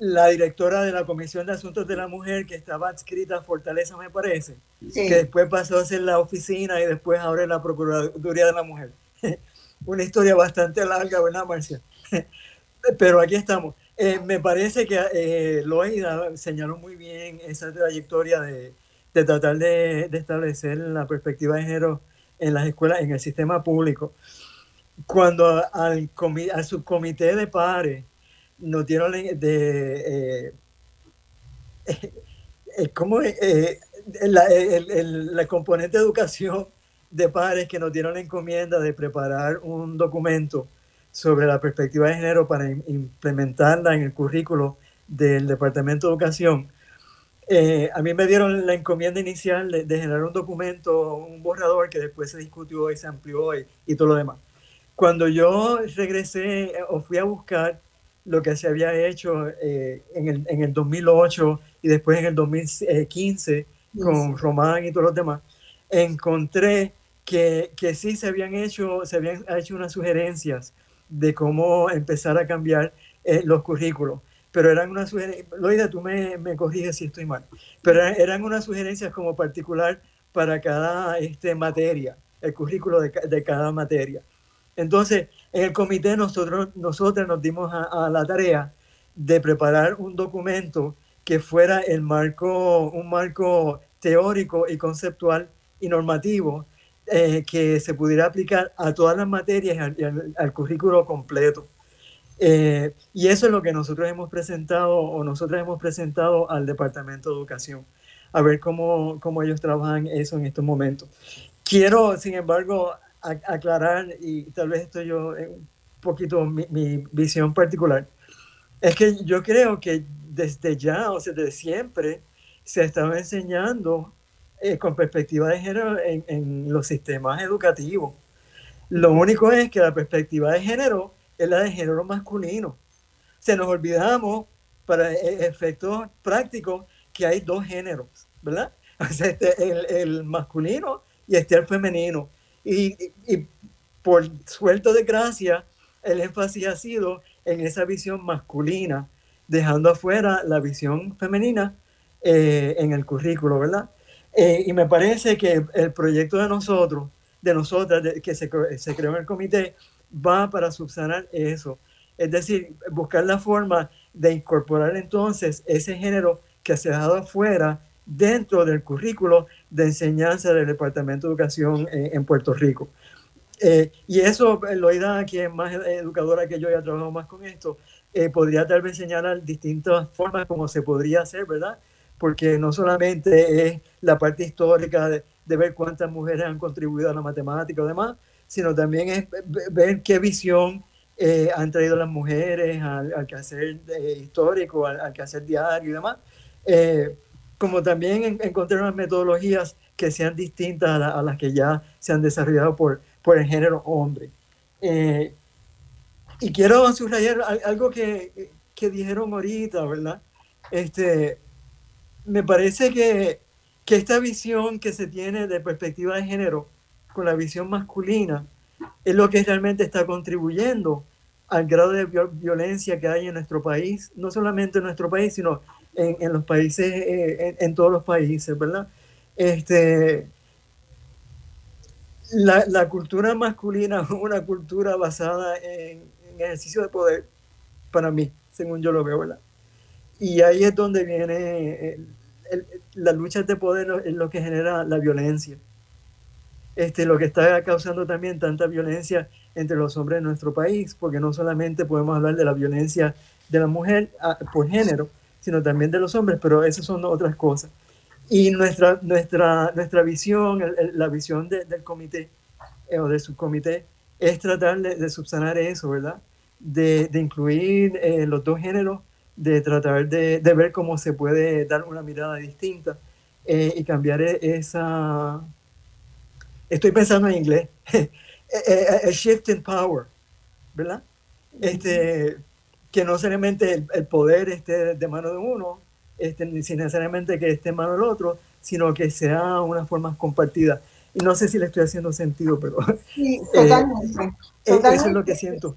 Speaker 5: la directora de la Comisión de Asuntos de la Mujer, que estaba adscrita a Fortaleza, me parece, que después pasó a ser la oficina y después ahora es la Procuraduría de la Mujer. Una historia bastante larga, ¿verdad, Marcia? Pero aquí estamos. Eh, me parece que eh, Loida señaló muy bien esa trayectoria de, de tratar de, de, establecer la perspectiva de género en las escuelas, en el sistema público. Cuando al, al subcomité de pares nos dieron de eh, eh, como eh, la, el, componente de educación de padres que nos dieron la encomienda de preparar un documento sobre la perspectiva de género para implementarla en el currículo del Departamento de Educación. a mí me dieron la encomienda inicial de, generar un documento, un borrador que después se discutió y se amplió y, y todo lo demás. Cuando yo regresé o fui a buscar lo que se había hecho eh, en, el, en, el, 2008 y después en el 2015 con Román y todos los demás, encontré que, que sí se habían hecho, se habían hecho unas sugerencias de cómo empezar a cambiar eh, los currículos. Pero eran unas sugerencias, Loida, tú me, me corriges si estoy mal, pero eran, unas sugerencias como particular para cada este, materia, el currículo de, de cada materia. Entonces, en el comité nosotros, nosotros nos dimos a, la tarea de preparar un documento que fuera el marco, un marco teórico y conceptual y normativo eh, que se pudiera aplicar a todas las materias y al, currículo completo. Eh, y eso es lo que nosotros hemos presentado o nosotros hemos presentado al Departamento de Educación, a ver cómo, cómo ellos trabajan eso en estos momentos. Quiero, sin embargo, aclarar, y tal vez esto yo, un poquito mi, mi, visión particular, es que yo creo que desde ya, o sea, desde siempre, se ha estado enseñando eh, con perspectiva de género en, los sistemas educativos. Lo único es que la perspectiva de género es la de género masculino. Se nos olvidamos, para e, efectos prácticos, que hay dos géneros, ¿verdad? este, el, el, masculino y este el femenino. Y, por suerte de gracia, el énfasis ha sido en esa visión masculina, dejando afuera la visión femenina eh, en el currículo, ¿verdad? Eh, y me parece que el proyecto de nosotros, de nosotras, que se, se, creó en el comité, va para subsanar eso. Es decir, buscar la forma de incorporar entonces ese género que se ha dejado afuera dentro del currículo de enseñanza del Departamento de Educación en, Puerto Rico. Eh, y eso, Loida, quien es más educadora que yo y ha trabajado más con esto, eh, podría tal vez señalar distintas formas como se podría hacer, ¿verdad? porque no solamente es la parte histórica de, ver cuántas mujeres han contribuido a la matemática o demás, sino también es ver qué visión eh, han traído las mujeres al, quehacer eh, histórico, al, quehacer diario y demás. Eh, como también encontrar unas metodologías que sean distintas a, las que ya se han desarrollado por, por el género hombre. y quiero subrayar algo que, que dijeron ahorita, ¿verdad? Este, me parece que, que esta visión que se tiene de perspectiva de género con la visión masculina es lo que realmente está contribuyendo al grado de violencia que hay en nuestro país, no solamente en nuestro país, sino en, en los países, eh, en, todos los países, ¿verdad? Este, la, la, cultura masculina es una cultura basada en, en, ejercicio de poder, para mí, según yo lo veo, ¿verdad? Y ahí es donde viene la lucha de poder es lo que genera la violencia. Este, lo que está causando también tanta violencia entre los hombres en nuestro país, porque no solamente podemos hablar de la violencia de la mujer ah, por género, sino también de los hombres, pero esas son otras cosas. Y nuestra, nuestra, nuestra visión, la visión del comité eh, o del subcomité, es tratar de, subsanar eso, ¿verdad? De, de incluir eh, los dos géneros de tratar de, de, ver cómo se puede dar una mirada distinta eh, y cambiar e, esa... Estoy pensando en inglés, el eh, eh, shift in power, ¿verdad? Este, que no necesariamente el, el, poder esté de mano de uno, este, ni necesariamente que esté en mano del otro, sino que sea una forma compartida. Y no sé si le estoy haciendo sentido, pero
Speaker 2: sí, totalmente,
Speaker 5: totalmente. eso es lo que siento.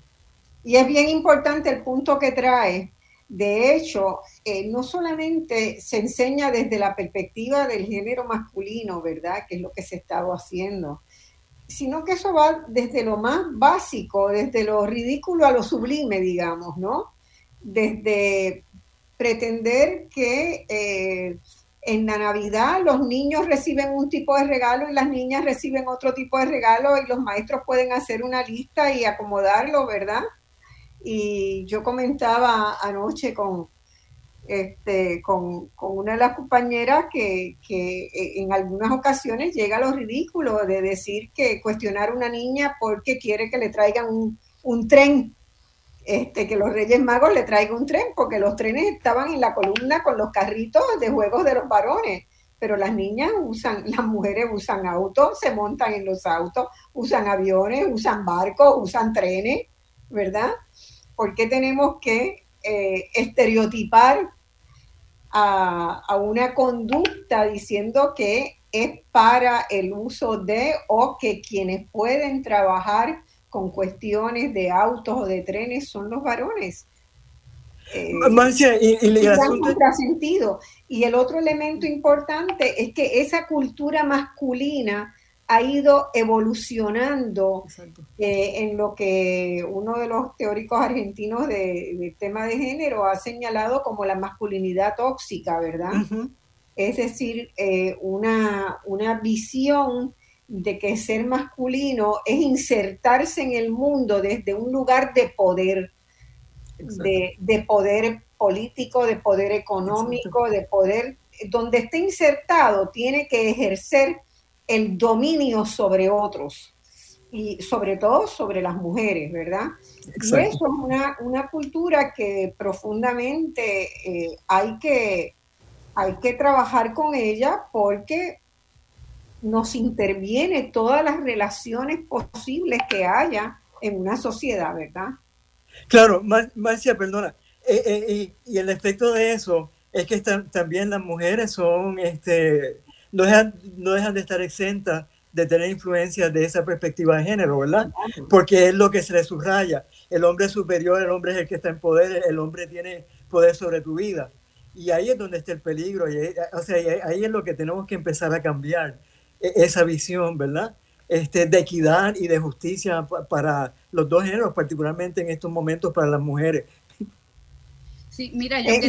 Speaker 2: Y es bien importante el punto que trae, de hecho, eh, no solamente se enseña desde la perspectiva del género masculino, ¿verdad? Que es lo que se estaba haciendo, sino que eso va desde lo más básico, desde lo ridículo a lo sublime, digamos, ¿no? Desde pretender que eh, en la Navidad los niños reciben un tipo de regalo y las niñas reciben otro tipo de regalo y los maestros pueden hacer una lista y acomodarlo, ¿verdad? Y yo comentaba anoche con, este, con, una de las compañeras que, que, en algunas ocasiones llega a lo ridículo de decir que cuestionar a una niña porque quiere que le traigan un, un tren, este, que los Reyes Magos le traigan un tren, porque los trenes estaban en la columna con los carritos de juegos de los varones, pero las niñas usan, las mujeres usan autos, se montan en los autos, usan aviones, usan barcos, usan trenes, ¿verdad? ¿Por qué tenemos que eh, estereotipar a, una conducta diciendo que es para el uso de o que quienes pueden trabajar con cuestiones de autos o de trenes son los varones.
Speaker 5: Eh, y, y, el asunto...
Speaker 2: Y el otro elemento importante es que esa cultura masculina ha ido evolucionando eh, en lo que uno de los teóricos argentinos del tema de género ha señalado como la masculinidad tóxica, ¿verdad? Es decir, eh, una, una visión de que ser masculino es insertarse en el mundo desde un lugar de poder, de, de, poder político, de poder económico, de poder, donde esté insertado, tiene que ejercer el dominio sobre otros y sobre todo sobre las mujeres, ¿verdad? Y eso es una, una, cultura que profundamente eh, hay, que, hay que trabajar con ella porque nos interviene todas las relaciones posibles que haya en una sociedad, ¿verdad?
Speaker 5: Claro, Marcia, perdona. Eh, eh, y, el efecto de eso es que también las mujeres son este, no dejan, no dejan de estar exentas de tener influencia de esa perspectiva de género, ¿verdad? Porque es lo que se le subraya. El hombre es superior, el hombre es el que está en poder, el hombre tiene poder sobre tu vida. Y ahí es donde está el peligro. Y, o sea, ahí es lo que tenemos que empezar a cambiar, e, esa visión, ¿verdad? Este, de equidad y de justicia para los dos géneros, particularmente en estos momentos para las mujeres.
Speaker 2: Sí, mira, yo, eh, y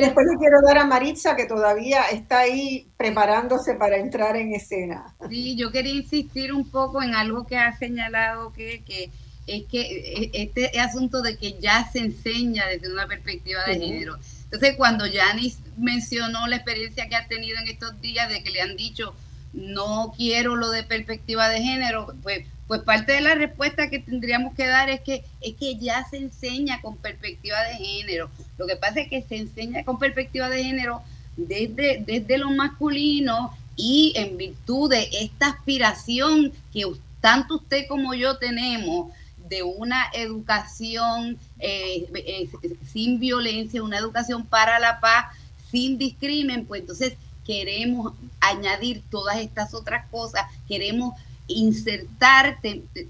Speaker 2: después le quiero dar a Maritza que todavía está ahí preparándose para entrar en escena.
Speaker 3: Sí, yo quería insistir un poco en algo que ha señalado que, que es que eh, este asunto de que ya se enseña desde una perspectiva de género. Entonces, cuando Yanis mencionó la experiencia que ha tenido en estos días de que le han dicho no quiero lo de perspectiva de género, pues pues parte de la respuesta que tendríamos que dar es que es que ya se enseña con perspectiva de género. Lo que pasa es que se enseña con perspectiva de género desde, desde lo masculino y en virtud de esta aspiración que tanto usted como yo tenemos de una educación eh, eh, sin violencia, una educación para la paz, sin discrimen, pues entonces queremos añadir todas estas otras cosas, queremos insertar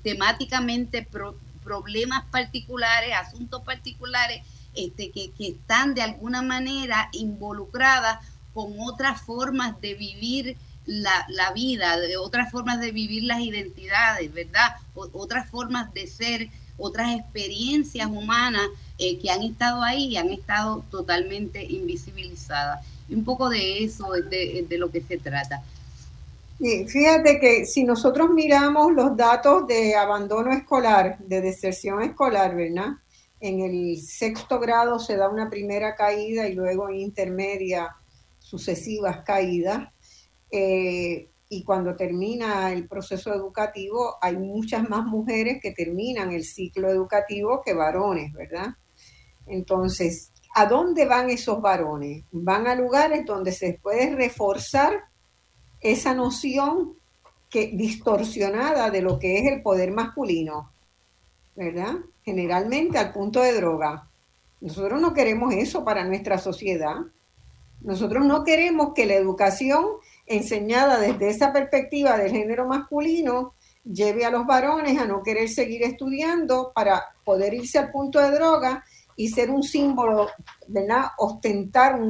Speaker 3: temáticamente problemas particulares, asuntos particulares, este, que, están de alguna manera involucradas con otras formas de vivir la, vida, de otras formas de vivir las identidades, ¿verdad? otras formas de ser, otras experiencias humanas eh, que han estado ahí y han estado totalmente invisibilizadas. Un poco de eso es de lo que se trata.
Speaker 2: Fíjate que si nosotros miramos los datos de abandono escolar, de deserción escolar, ¿verdad? En el sexto grado se da una primera caída y luego en intermedia sucesivas caídas. Eh, y cuando termina el proceso educativo, hay muchas más mujeres que terminan el ciclo educativo que varones, ¿verdad? Entonces, ¿a dónde van esos varones? Van a lugares donde se puede reforzar esa noción que, distorsionada de lo que es el poder masculino, ¿verdad? Generalmente al punto de droga. Nosotros no queremos eso para nuestra sociedad. Nosotros no queremos que la educación enseñada desde esa perspectiva del género masculino lleve a los varones a no querer seguir estudiando para poder irse al punto de droga y ser un símbolo, ¿verdad? Ostentar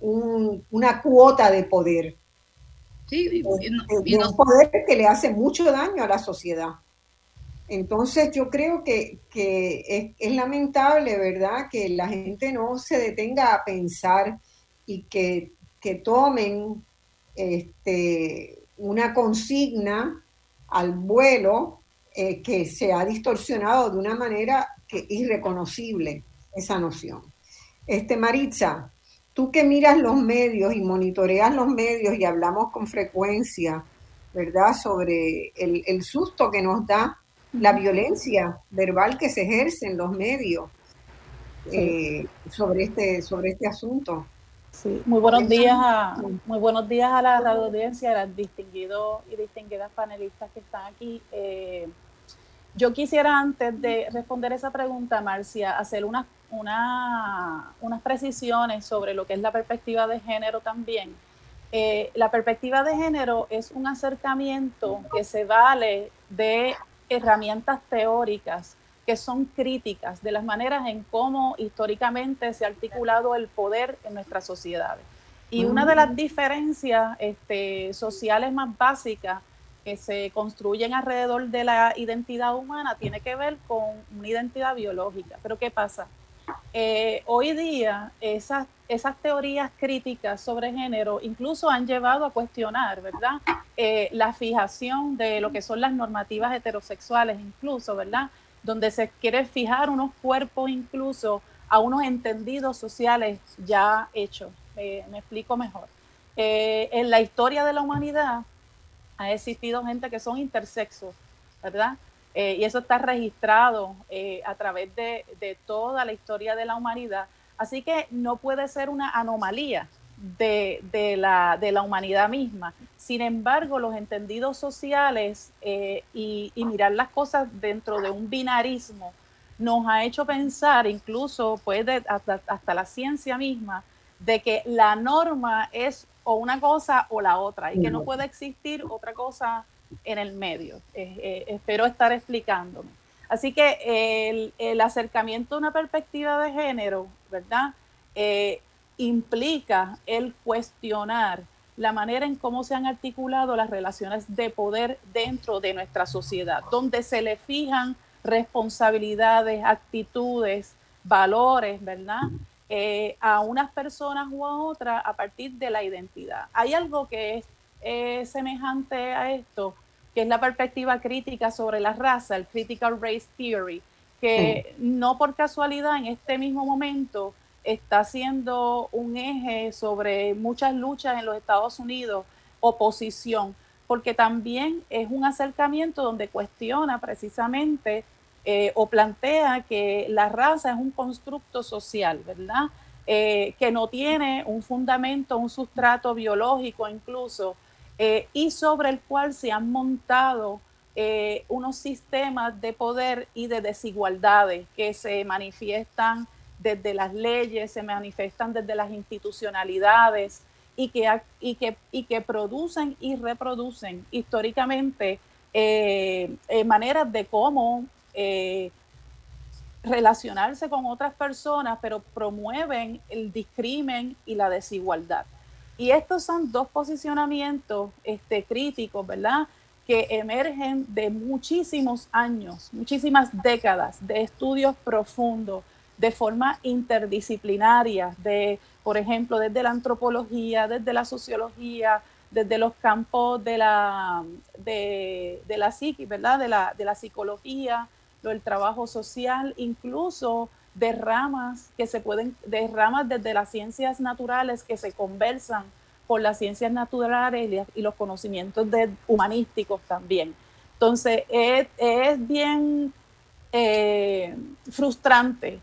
Speaker 2: una cuota de poder. Sí, y, un poder que le hace mucho daño a la sociedad. Entonces yo creo que, es, lamentable, ¿verdad?, que la gente no se detenga a pensar y que, tomen este, una consigna al vuelo eh, que se ha distorsionado de una manera que, irreconocible esa noción. Este, Maritza, tú que miras los medios y monitoreas los medios y hablamos con frecuencia, ¿verdad?, sobre el, susto que nos da la violencia verbal que se ejerce en los medios eh, sobre, este, sobre este asunto.
Speaker 6: Sí, muy buenos días a, muy buenos días a la radio audiencia, a las distinguidos y distinguidas panelistas que están aquí. Eh, yo quisiera antes de responder esa pregunta, Marcia, hacer unas una, unas precisiones sobre lo que es la perspectiva de género también. Eh, la perspectiva de género es un acercamiento que se vale de herramientas teóricas que son críticas de las maneras en cómo históricamente se ha articulado el poder en nuestras sociedades. Y una de las mm. diferencias este, sociales más básicas que se construyen alrededor de la identidad humana tiene que ver con una identidad biológica. Pero ¿qué pasa? Eh, hoy día esas, esas teorías críticas sobre género incluso han llevado a cuestionar, ¿verdad? Eh, la fijación de lo que son las normativas heterosexuales, incluso, ¿verdad? Donde se quiere fijar unos cuerpos incluso a unos entendidos sociales ya hechos. Eh, me explico mejor. en la historia de la humanidad ha existido gente que son intersexos, ¿verdad? Eh, y eso está registrado eh, a través de, toda la historia de la humanidad. Así que no puede ser una anomalía de, la, humanidad misma. Sin embargo, los entendidos sociales eh, y, mirar las cosas dentro de un binarismo nos ha hecho pensar, incluso puede hasta, hasta la ciencia misma, de que la norma es o una cosa o la otra y que no puede existir otra cosa en el medio. Eh, eh, espero estar explicándome. Así que el, acercamiento a una perspectiva de género, ¿verdad? Eh, implica el cuestionar la manera en cómo se han articulado las relaciones de poder dentro de nuestra sociedad, donde se le fijan responsabilidades, actitudes, valores, ¿verdad? A unas personas u a otras a partir de la identidad. Hay algo que es semejante a esto, que es la perspectiva crítica sobre la raza, el Critical Race Theory, que no por casualidad en este mismo momento está siendo un eje sobre muchas luchas en los Estados Unidos, oposición, porque también es un acercamiento donde cuestiona precisamente eh, o plantea que la raza es un constructo social, ¿verdad? Eh, que no tiene un fundamento, un sustrato biológico incluso, eh, y sobre el cual se han montado unos sistemas de poder y de desigualdades que se manifiestan desde las leyes, se manifiestan desde las institucionalidades y que, y que, y que producen y reproducen históricamente maneras de cómo relacionarse con otras personas, pero promueven el discrimen y la desigualdad. Y estos son dos posicionamientos este, críticos, ¿verdad? Que emergen de muchísimos años, muchísimas décadas de estudios profundos, de forma interdisciplinaria, de, por ejemplo, desde la antropología, desde la sociología, desde los campos de la, de, la psiqui, ¿verdad? De la, de la psicología, del trabajo social, incluso de ramas que se pueden, de ramas desde las ciencias naturales que se conversan con las ciencias naturales y los conocimientos de, humanísticos también. Entonces, es, bien eh, frustrante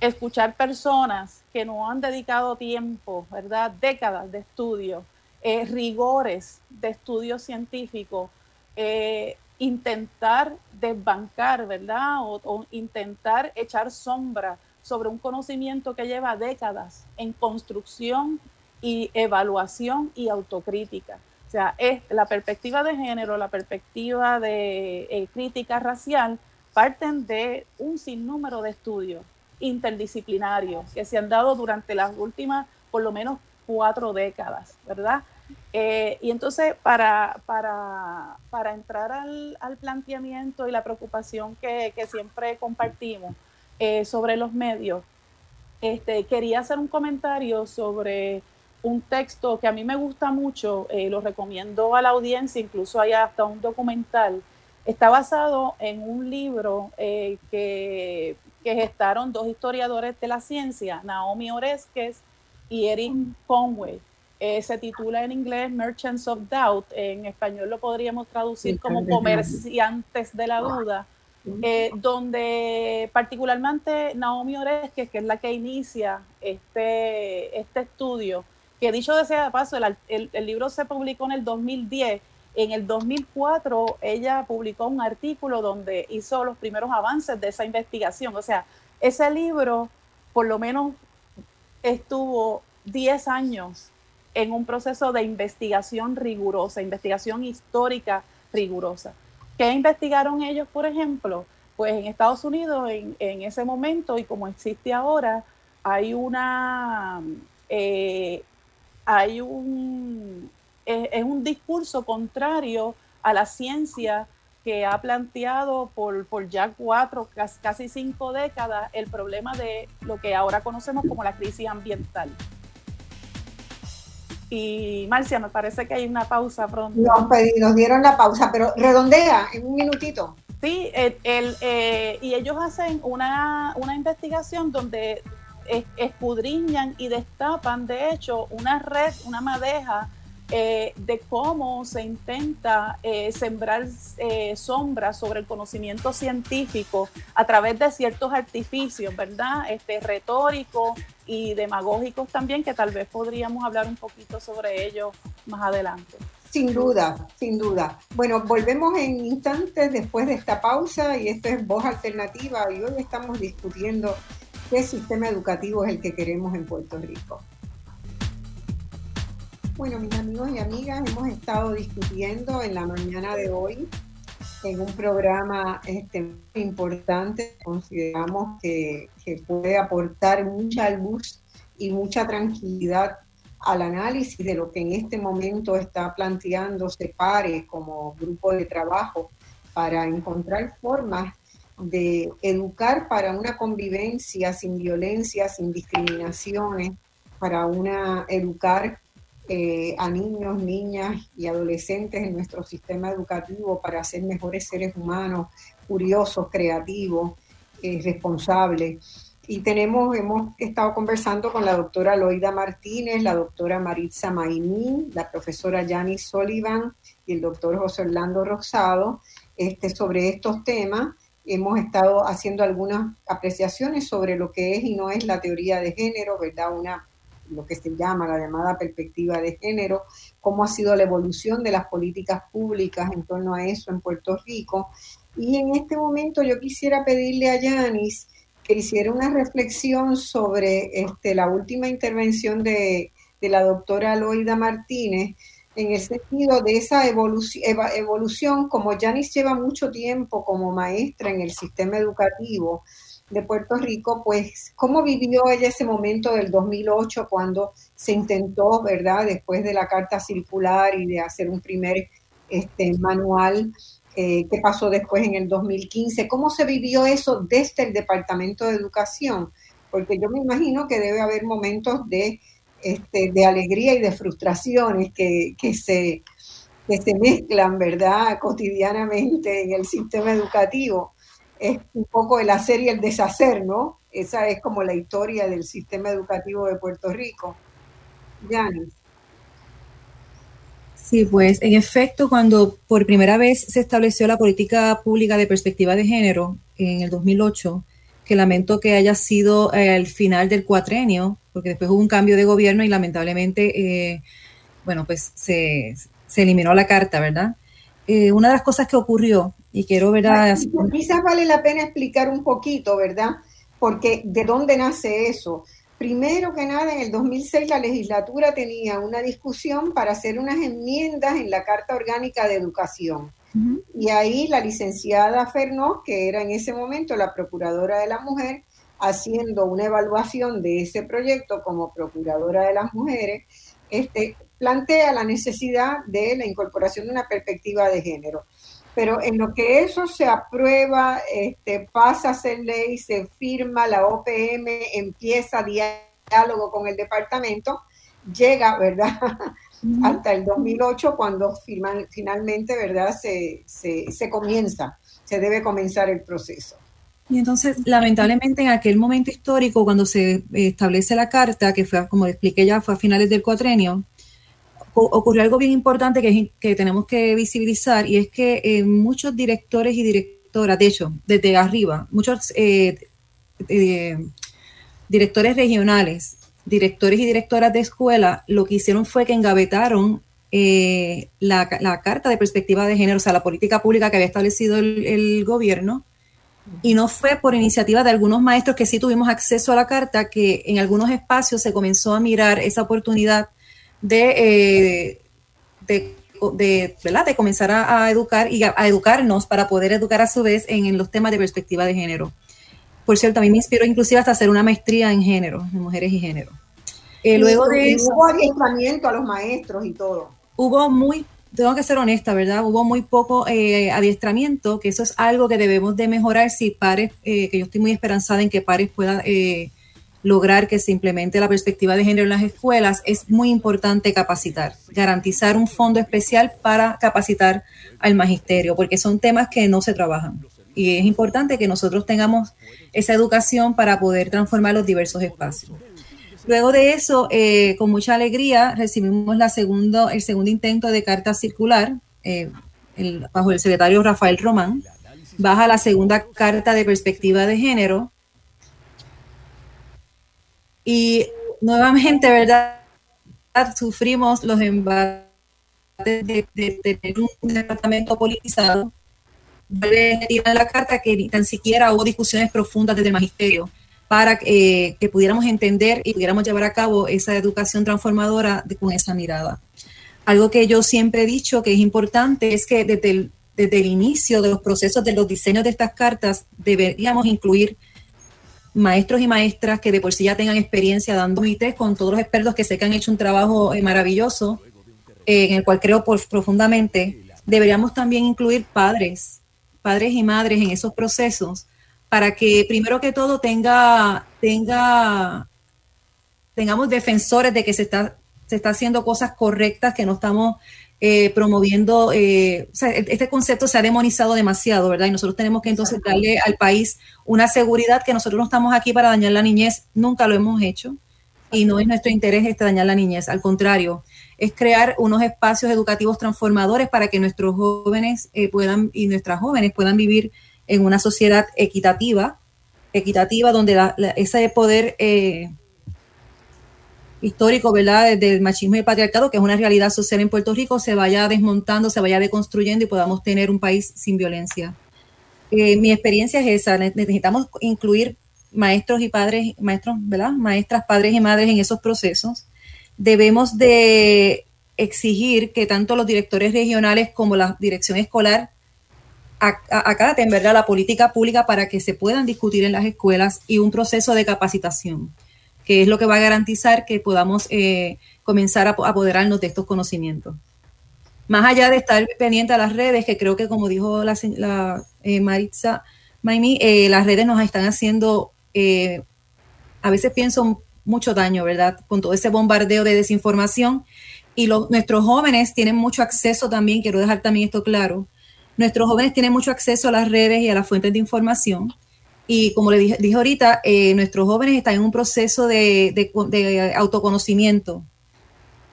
Speaker 6: escuchar personas que no han dedicado tiempo, ¿verdad? Décadas de estudio, eh, rigores de estudio científico, eh, intentar desbancar, ¿verdad? O, intentar echar sombra sobre un conocimiento que lleva décadas en construcción y evaluación y autocrítica. O sea, es la perspectiva de género, la perspectiva de eh, crítica racial, parten de un sinnúmero de estudios interdisciplinarios que se han dado durante las últimas, por lo menos, cuatro décadas, ¿verdad? Eh, y entonces, para, para, para entrar al, al, planteamiento y la preocupación que, que siempre compartimos eh, sobre los medios, este, quería hacer un comentario sobre un texto que a mí me gusta mucho, eh, lo recomiendo a la audiencia, incluso hay hasta un documental. Está basado en un libro que, que gestaron dos historiadores de la ciencia, Naomi Oreskes y Eric Conway. Eh, se titula en inglés Merchants of Doubt, en español lo podríamos traducir como comerciantes de la duda, eh, donde particularmente Naomi Oreskes, que es la que inicia este, este estudio, que dicho de sea de paso, el, el, libro se publicó en el 2010, en el 2004 ella publicó un artículo donde hizo los primeros avances de esa investigación, o sea, ese libro por lo menos estuvo 10 años en un proceso de investigación rigurosa, investigación histórica rigurosa. ¿Qué investigaron ellos, por ejemplo? Pues en Estados Unidos, en, ese momento y como existe ahora, hay una, eh, hay un, es, un discurso contrario a la ciencia que ha planteado por, por ya cuatro, casi cinco décadas, el problema de lo que ahora conocemos como la crisis ambiental. Y Marcia, me parece que hay una pausa pronto.
Speaker 2: Nos, nos dieron la pausa, pero redondea en un minutito.
Speaker 6: Sí, el, eh, y ellos hacen una, una investigación donde escudriñan y destapan, de hecho, una red, una madeja eh, de cómo se intenta eh, sembrar eh, sombras sobre el conocimiento científico a través de ciertos artificios, ¿verdad? Este, retóricos y demagógicos también, que tal vez podríamos hablar un poquito sobre ello más adelante.
Speaker 2: Sin duda, sin duda. Bueno, volvemos en instantes después de esta pausa y esto es Voz Alternativa y hoy estamos discutiendo qué sistema educativo es el que queremos en Puerto Rico. Bueno, mis amigos y amigas, hemos estado discutiendo en la mañana de hoy en un programa este, importante, consideramos que, puede aportar mucha luz y mucha tranquilidad al análisis de lo que en este momento está planteándose PARE como grupo de trabajo para encontrar formas de educar para una convivencia sin violencia, sin discriminaciones, para una educar eh, a niños, niñas y adolescentes en nuestro sistema educativo para ser mejores seres humanos, curiosos, creativos, eh, responsables. Y tenemos, hemos estado conversando con la doctora Loida Martínez, la doctora Maritza Maimín, la profesora Janice Sullivan y el doctor José Orlando Rosado este, sobre estos temas. Hemos estado haciendo algunas apreciaciones sobre lo que es y no es la teoría de género, ¿verdad? Una lo que se llama la llamada perspectiva de género, cómo ha sido la evolución de las políticas públicas en torno a eso en Puerto Rico. Y en este momento yo quisiera pedirle a Yanis que hiciera una reflexión sobre este, la última intervención de, la doctora Loida Martínez, en el sentido de esa evolución, evolución como Yanis lleva mucho tiempo como maestra en el sistema educativo, de Puerto Rico, pues cómo vivió ella ese momento del 2008 cuando se intentó, ¿verdad? Después de la carta circular y de hacer un primer este, manual, eh, qué pasó después en el 2015, cómo se vivió eso desde el Departamento de Educación, porque yo me imagino que debe haber momentos de, este, de alegría y de frustraciones que, que se que se mezclan, ¿verdad?, cotidianamente en el sistema educativo es un poco el hacer y el deshacer, ¿no? Esa es como la historia del sistema educativo de Puerto Rico. Yanis.
Speaker 4: Sí, pues en efecto, cuando por primera vez se estableció la política pública de perspectiva de género en el 2008, que lamento que haya sido el final del cuatrenio, porque después hubo un cambio de gobierno y lamentablemente, eh, bueno, pues se, eliminó la carta, ¿verdad? Eh, una de las cosas que ocurrió y quiero ver
Speaker 2: Quizás vale la pena explicar un poquito, ¿verdad? Porque de dónde nace eso. Primero que nada, en el 2006 la legislatura tenía una discusión para hacer unas enmiendas en la Carta Orgánica de Educación. Y ahí la licenciada Fernó, que era en ese momento la Procuradora de la Mujer, haciendo una evaluación de ese proyecto como Procuradora de las Mujeres, este, plantea la necesidad de la incorporación de una perspectiva de género pero en lo que eso se aprueba, este, pasa a ser ley, se firma, la OPM empieza diálogo con el departamento, llega, ¿verdad? Hasta el 2008 cuando finalmente, ¿verdad? Se, se, comienza, se debe comenzar el proceso.
Speaker 4: Y entonces, lamentablemente, en aquel momento histórico, cuando se establece la carta, que fue, como expliqué ya, fue a finales del cuatrenio, ocurrió algo bien importante que, que tenemos que visibilizar y es que eh, muchos directores y directoras, de hecho, desde arriba, muchos eh, eh, directores regionales, directores y directoras de escuela, lo que hicieron fue que engavetaron la, carta de perspectiva de género, o sea, la política pública que había establecido el, gobierno, Y no fue por iniciativa de algunos maestros que sí tuvimos acceso a la carta, que en algunos espacios se comenzó a mirar esa oportunidad de, eh, de, de, comenzar a, educar y a, educarnos para poder educar a su vez en, los temas de perspectiva de género. Por cierto, a mí me inspiró inclusive hasta hacer una maestría en género, en mujeres y género.
Speaker 2: Eh, luego de hubo adiestramiento a los maestros y todo.
Speaker 4: Hubo muy tengo que ser honesta, ¿verdad? Hubo muy poco eh, adiestramiento, que eso es algo que debemos de mejorar si pares, eh, que yo estoy muy esperanzada en que pares pueda eh, lograr que se implemente la perspectiva de género en las escuelas, es muy importante capacitar, garantizar un fondo especial para capacitar al magisterio, porque son temas que no se trabajan. Y es importante que nosotros tengamos esa educación para poder transformar los diversos espacios. Luego de eso, eh, con mucha alegría, recibimos la segundo, el segundo intento de carta circular eh, bajo el secretario Rafael Román. Baja la segunda carta de perspectiva de género. Y nuevamente, ¿verdad? Sufrimos los embates de, tener un departamento politizado. Vuelve a la carta que ni tan siquiera hubo discusiones profundas desde el magisterio para eh, que pudiéramos entender y pudiéramos llevar a cabo esa educación transformadora con esa mirada. Algo que yo siempre he dicho que es importante es que desde el, desde el inicio de los procesos de los diseños de estas cartas deberíamos incluir maestros y maestras que de por sí ya tengan experiencia dando comités con todos los expertos que sé que han hecho un trabajo eh, maravilloso, eh, en el cual creo profundamente. Deberíamos también incluir padres, padres y madres en esos procesos para que primero que todo tenga, tenga, tengamos defensores de que se está, se está haciendo cosas correctas, que no estamos eh, promoviendo, eh, este concepto se ha demonizado demasiado, ¿verdad? Y nosotros tenemos que entonces darle al país una seguridad que nosotros no estamos aquí para dañar la niñez, nunca lo hemos hecho y no es nuestro interés este dañar la niñez, al contrario, es crear unos espacios educativos transformadores para que nuestros jóvenes eh, puedan y nuestras jóvenes puedan vivir en una sociedad equitativa, equitativa donde ese poder eh, histórico, ¿verdad?, del machismo y el patriarcado, que es una realidad social en Puerto Rico, se vaya desmontando, se vaya deconstruyendo y podamos tener un país sin violencia. Eh, mi experiencia es esa, necesitamos incluir maestros y padres, maestros, ¿verdad?, maestras, padres y madres en esos procesos. Debemos de exigir que tanto los directores regionales como la dirección escolar acaten ¿verdad? la política pública para que se puedan discutir en las escuelas y un proceso de capacitación, que es lo que va a garantizar que podamos eh, comenzar a apoderarnos de estos conocimientos. Más allá de estar pendiente a las redes, que creo que como dijo la, la eh, Maritza Maimi, eh, las redes nos están haciendo, a veces pienso, mucho daño, ¿verdad? Con todo ese bombardeo de desinformación. Y nuestros jóvenes tienen mucho acceso también, quiero dejar también esto claro, Nuestros jóvenes tienen mucho acceso a las redes y a las fuentes de información. Y como le dije, ahorita, eh, nuestros jóvenes están en un proceso de, autoconocimiento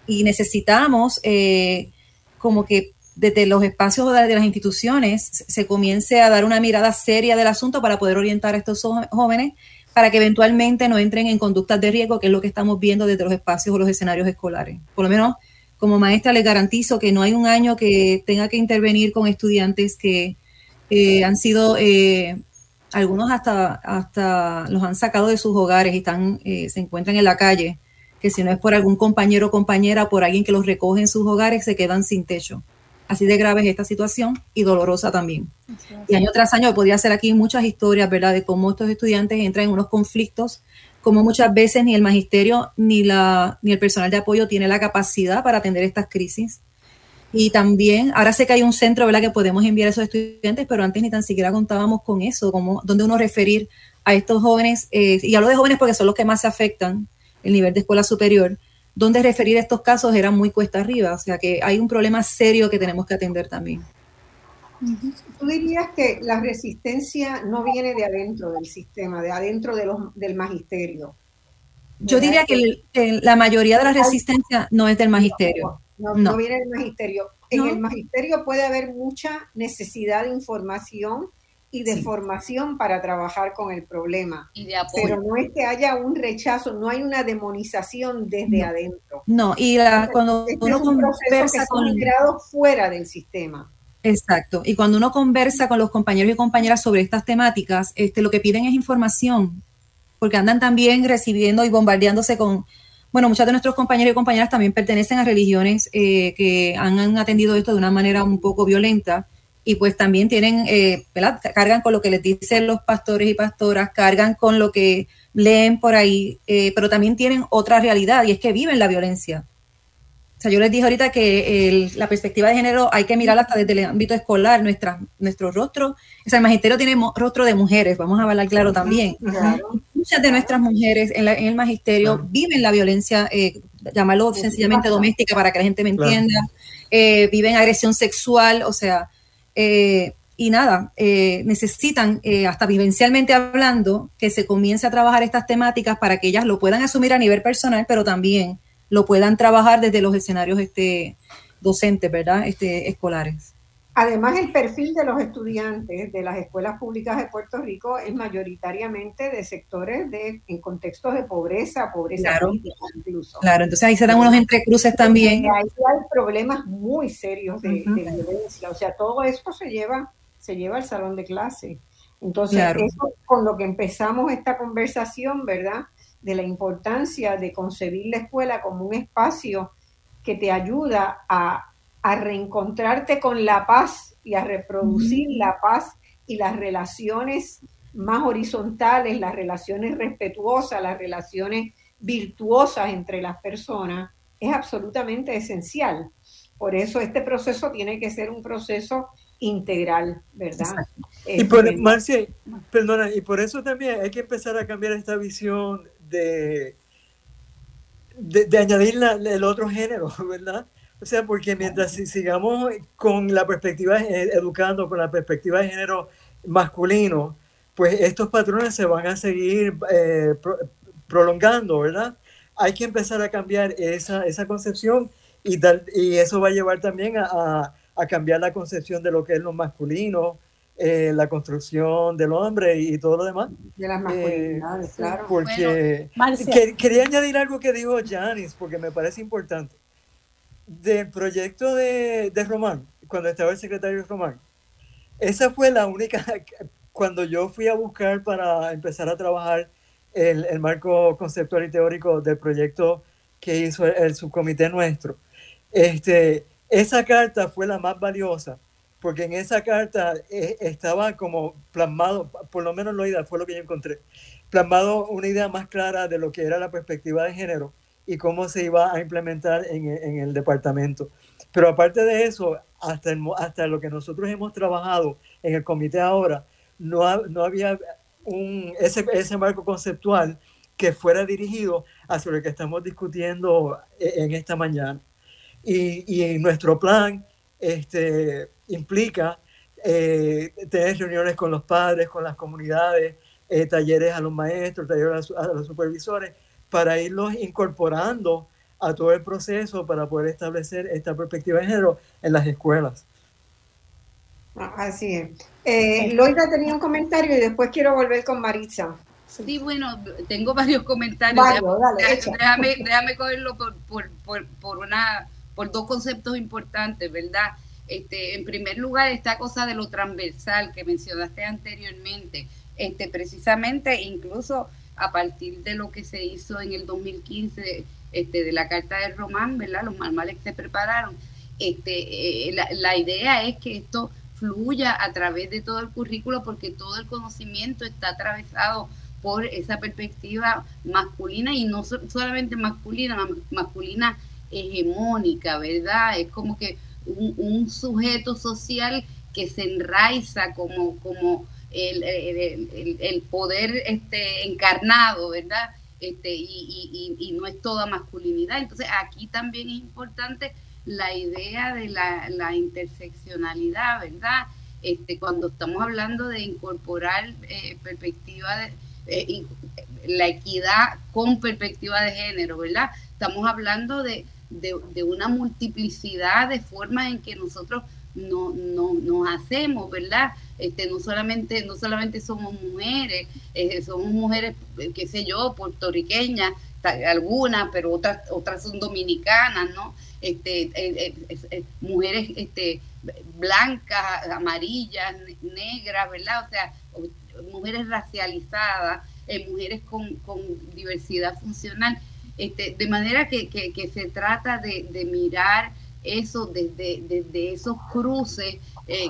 Speaker 4: y necesitamos eh, como que desde los espacios de las instituciones se comience a dar una mirada seria del asunto para poder orientar a estos jóvenes para que eventualmente no entren en conductas de riesgo, que es lo que estamos viendo desde los espacios o los escenarios escolares. Por lo menos como maestra les garantizo que no hay un año que tenga que intervenir con estudiantes que eh, han sido, algunos hasta, hasta los han sacado de sus hogares y están, eh, se encuentran en la calle, que si no es por algún compañero o compañera, por alguien que los recoge en sus hogares, se quedan sin techo. Así de grave es esta situación y dolorosa también. Y año tras año podría ser aquí muchas historias, ¿verdad?, de cómo estos estudiantes entran en unos conflictos como muchas veces ni el magisterio ni, la, ni el personal de apoyo tiene la capacidad para atender estas crisis. Y también, ahora sé que hay un centro ¿verdad? que podemos enviar a esos estudiantes, pero antes ni tan siquiera contábamos con eso, como donde uno referir a estos jóvenes, eh, y hablo de jóvenes porque son los que más se afectan, el nivel de escuela superior, donde referir estos casos era muy cuesta arriba, o sea que hay un problema serio que tenemos que atender también.
Speaker 2: Tú dirías que la resistencia no viene de adentro del sistema, de adentro de los, del magisterio.
Speaker 4: Yo diría que la mayoría de la resistencia no es del magisterio.
Speaker 2: No, viene del magisterio. En el magisterio puede haber mucha necesidad de información y de formación para trabajar con el problema.
Speaker 3: Y de
Speaker 2: Pero no es que haya un rechazo, no hay una demonización desde adentro.
Speaker 4: No, y cuando uno
Speaker 2: conversa con... fuera del sistema.
Speaker 4: Exacto. Y cuando uno conversa con los compañeros y compañeras sobre estas temáticas, este, lo que piden es información, porque andan también recibiendo y bombardeándose con, bueno, muchos de nuestros compañeros y compañeras también pertenecen a religiones eh, que han, atendido esto de una manera un poco violenta y pues también tienen, eh. Cargan con lo que les dicen los pastores y pastoras, cargan con lo que leen por ahí, eh, pero también tienen otra realidad y es que viven la violencia. O sea, yo les dije ahorita que la perspectiva de género hay que mirarla hasta desde el ámbito escolar, nuestra, nuestro rostro. O sea, el magisterio tiene rostro de mujeres, vamos a hablar claro también. Muchas de nuestras mujeres en, el magisterio viven la violencia, eh, llamarlo sencillamente doméstica para que la gente me entienda, eh, viven agresión sexual, o sea, eh, y nada, eh, necesitan, hasta vivencialmente hablando, que se comience a trabajar estas temáticas para que ellas lo puedan asumir a nivel personal, pero también lo puedan trabajar desde los escenarios este, docentes, ¿verdad? Este, escolares.
Speaker 2: Además, el perfil de los estudiantes de las escuelas públicas de Puerto Rico es mayoritariamente de sectores de, en contextos de pobreza, pobreza
Speaker 4: claro, incluso. Claro, entonces ahí se dan unos entrecruces también.
Speaker 2: Ahí hay problemas muy serios de, violencia, o sea, todo esto se lleva, se lleva al salón de clase. Entonces, eso con lo que empezamos esta conversación, ¿verdad? De la importancia de concebir la escuela como un espacio que te ayuda a, reencontrarte con la paz y a reproducir la paz y las relaciones más horizontales, las relaciones respetuosas, las relaciones virtuosas entre las personas, es absolutamente esencial. Por eso este proceso tiene que ser un proceso integral, ¿verdad?
Speaker 5: Y por, Marcia, perdona, y por eso también hay que empezar a cambiar esta visión de, de, añadir el otro género, ¿verdad? O sea, porque mientras sigamos con la perspectiva, eh, educando con la perspectiva de género masculino, pues estos patrones se van a seguir eh, prolongando, ¿verdad? Hay que empezar a cambiar esa, esa concepción y, y eso va a llevar también a, a, cambiar la concepción de lo que es lo masculino, eh, la construcción del hombre y todo lo demás.
Speaker 2: De las masculinidades, eh, claro.
Speaker 5: Porque quería añadir algo que dijo Janis, porque me parece importante. Del proyecto de, de Román, cuando estaba el secretario Román, esa fue la única, cuando yo fui a buscar para empezar a trabajar el, el marco conceptual y teórico del proyecto que hizo el, el subcomité nuestro, este, esa carta fue la más valiosa porque en esa carta eh, estaba como plasmado, por lo menos la idea fue lo que yo encontré, plasmado una idea más clara de lo que era la perspectiva de género y cómo se iba a implementar en, en el departamento. Pero aparte de eso, hasta, hasta lo que nosotros hemos trabajado en el comité ahora, no, no había un, ese, ese marco conceptual que fuera dirigido hacia lo que estamos discutiendo eh, en esta mañana. Y, y nuestro plan este, implica eh, tener reuniones con los padres, con las comunidades, eh, talleres a los maestros, talleres a, los supervisores, para irlos incorporando a todo el proceso para poder establecer esta perspectiva de género en las escuelas.
Speaker 2: Ah, así es. Eh, Loida tenía un comentario y después quiero volver con Maritza.
Speaker 3: Sí, bueno, tengo varios comentarios. déjame, déjame, cogerlo por, por, por, por, una, por dos conceptos importantes, ¿verdad? Este, en primer lugar, esta cosa de lo transversal que mencionaste anteriormente, este, precisamente incluso a partir de lo que se hizo en el 2015 este, de la Carta de Román, ¿verdad? Los manuales que se prepararon. Este, eh, la, idea es que esto fluya a través de todo el currículo porque todo el conocimiento está atravesado por esa perspectiva masculina y no solamente masculina, masculina hegemónica, ¿verdad? Es como que un, sujeto social que se enraiza como, como el, el, poder este, encarnado, ¿verdad? Este, y, y, no es toda masculinidad. Entonces aquí también es importante la idea de la, interseccionalidad, ¿verdad? Este, cuando estamos hablando de incorporar eh, perspectiva de eh, la equidad con perspectiva de género, ¿verdad? Estamos hablando de, de, una multiplicidad de formas en que nosotros no, no, nos hacemos, ¿verdad? Este, no solamente, no solamente somos mujeres, eh, somos mujeres, eh, qué sé yo, puertorriqueñas, algunas, pero otras, otras son dominicanas, ¿no? Este, eh, mujeres este, blancas, amarillas, negras, ¿verdad? O sea, mujeres racializadas, mujeres con, diversidad funcional. Este, de manera que, se trata de, mirar eso desde, desde esos cruces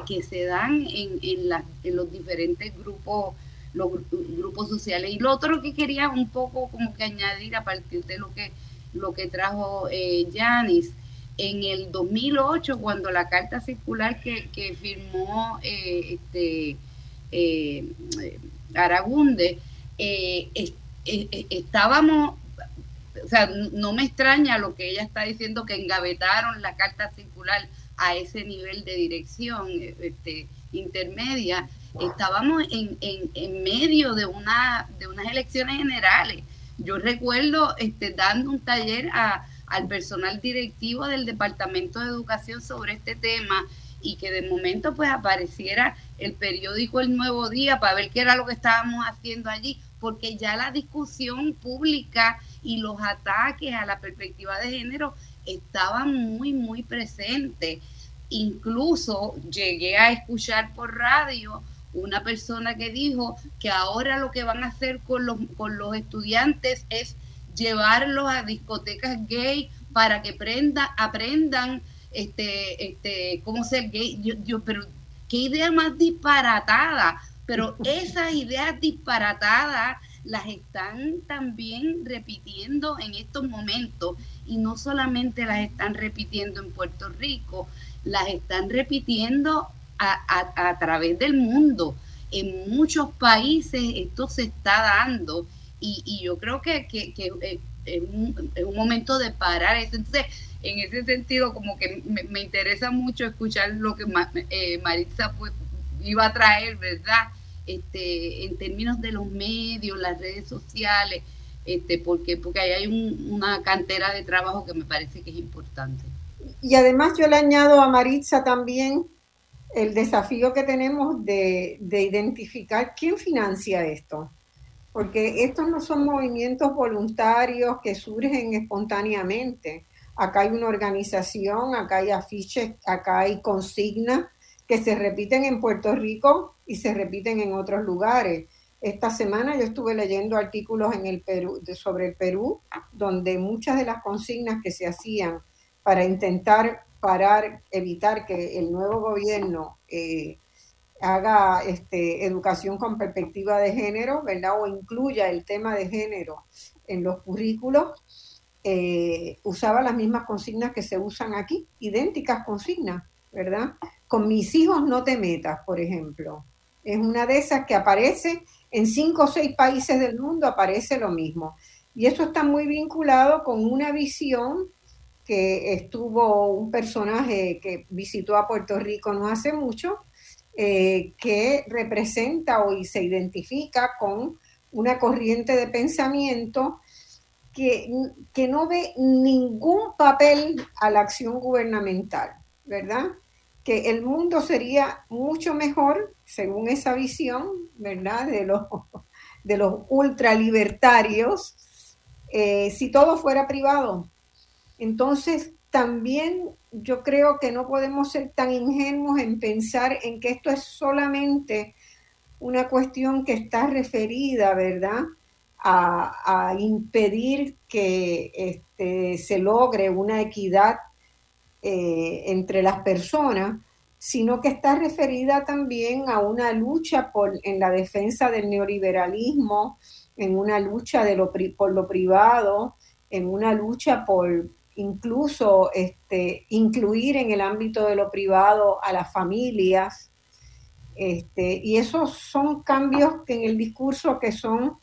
Speaker 3: que se dan en, en los diferentes grupos los grupos sociales. Y lo otro que quería un poco como que añadir a partir de lo que, lo que trajo eh, Yanis, en el 2008, cuando la carta circular que, firmó eh, este, eh, Aragunde, estábamos, o sea, no me extraña lo que ella está diciendo, que engavetaron la carta circular a ese nivel de dirección este, intermedia, estábamos en, en, medio de, una, de unas elecciones generales. Yo recuerdo este, dando un taller a, al personal directivo del Departamento de Educación sobre este tema y que de momento pues apareciera el periódico El Nuevo Día para ver qué era lo que estábamos haciendo allí, porque ya la discusión pública y los ataques a la perspectiva de género estaban muy, muy presentes. Incluso llegué a escuchar por radio una persona que dijo que ahora lo que van a hacer con los, con los estudiantes es llevarlos a discotecas gay para que prenda, aprendan este, este, cómo ser gay. Yo, pero qué idea más disparatada. Pero esas ideas disparatadas las están también repitiendo en estos momentos y no solamente las están repitiendo en Puerto Rico, las están repitiendo a, través del mundo. En muchos países esto se está dando y, yo creo que, eh, es, un, momento de parar eso. Entonces, en ese sentido, como que me, interesa mucho escuchar lo que eh, Maritza pues, iba a traer, ¿verdad? Este, en términos de los medios, las redes sociales, este, porque, porque ahí hay una cantera de trabajo que me parece que es importante.
Speaker 2: Y además yo le añado a Maritza también el desafío que tenemos de, identificar quién financia esto, porque estos no son movimientos voluntarios que surgen espontáneamente. Acá hay una organización, acá hay afiches, acá hay consignas que se repiten en Puerto Rico y se repiten en otros lugares. Esta semana yo estuve leyendo artículos en el Perú, sobre el Perú, donde muchas de las consignas que se hacían para intentar parar, evitar que el nuevo gobierno eh, haga este, educación con perspectiva de género, ¿verdad? O incluya el tema de género en los currículos, eh, usaba las mismas consignas que se usan aquí, idénticas consignas, ¿verdad? Con mis hijos no te metas, por ejemplo. Es una de esas que aparece en cinco o seis países del mundo, aparece lo mismo. Y eso está muy vinculado con una visión que estuvo un personaje que visitó a Puerto Rico no hace mucho, eh, que representa o se identifica con una corriente de pensamiento que, que, no ve ningún papel a la acción gubernamental, ¿verdad? Que el mundo sería mucho mejor, según esa visión, ¿verdad? De los, de los ultralibertarios, eh, si todo fuera privado, entonces, también yo creo que no podemos ser tan ingenuos en pensar en que esto es solamente una cuestión que está referida, ¿verdad? A, impedir que este, se logre una equidad eh, entre las personas, sino que está referida también a una lucha en la defensa del neoliberalismo, en una lucha de lo, por lo privado, en una lucha por, incluso este, incluir en el ámbito de lo privado a las familias. Este, y esos son cambios en el discurso que son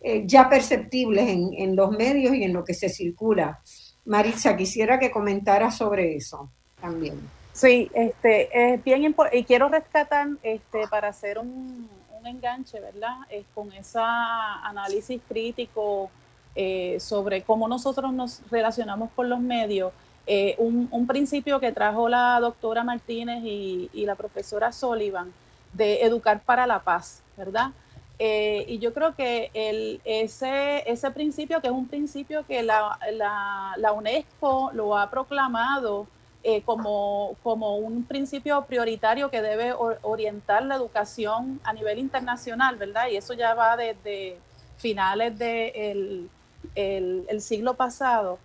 Speaker 2: eh, ya perceptibles en, los medios y en lo que se circula. Maritza, quisiera que comentara sobre eso también.
Speaker 6: Sí, este, es bien importante y quiero rescatar este, para hacer un, enganche, ¿verdad? Es con ese análisis crítico eh, sobre cómo nosotros nos relacionamos con los medios, eh, un, principio que trajo la doctora Martínez y, la profesora Sullivan de educar para la paz, ¿verdad? Eh, y yo creo que el, ese, ese principio, que es un principio que la, la, UNESCO lo ha proclamado eh, como, como, un principio prioritario que debe orientar la educación a nivel internacional, ¿verdad? Y eso ya va desde finales del de el, siglo pasado.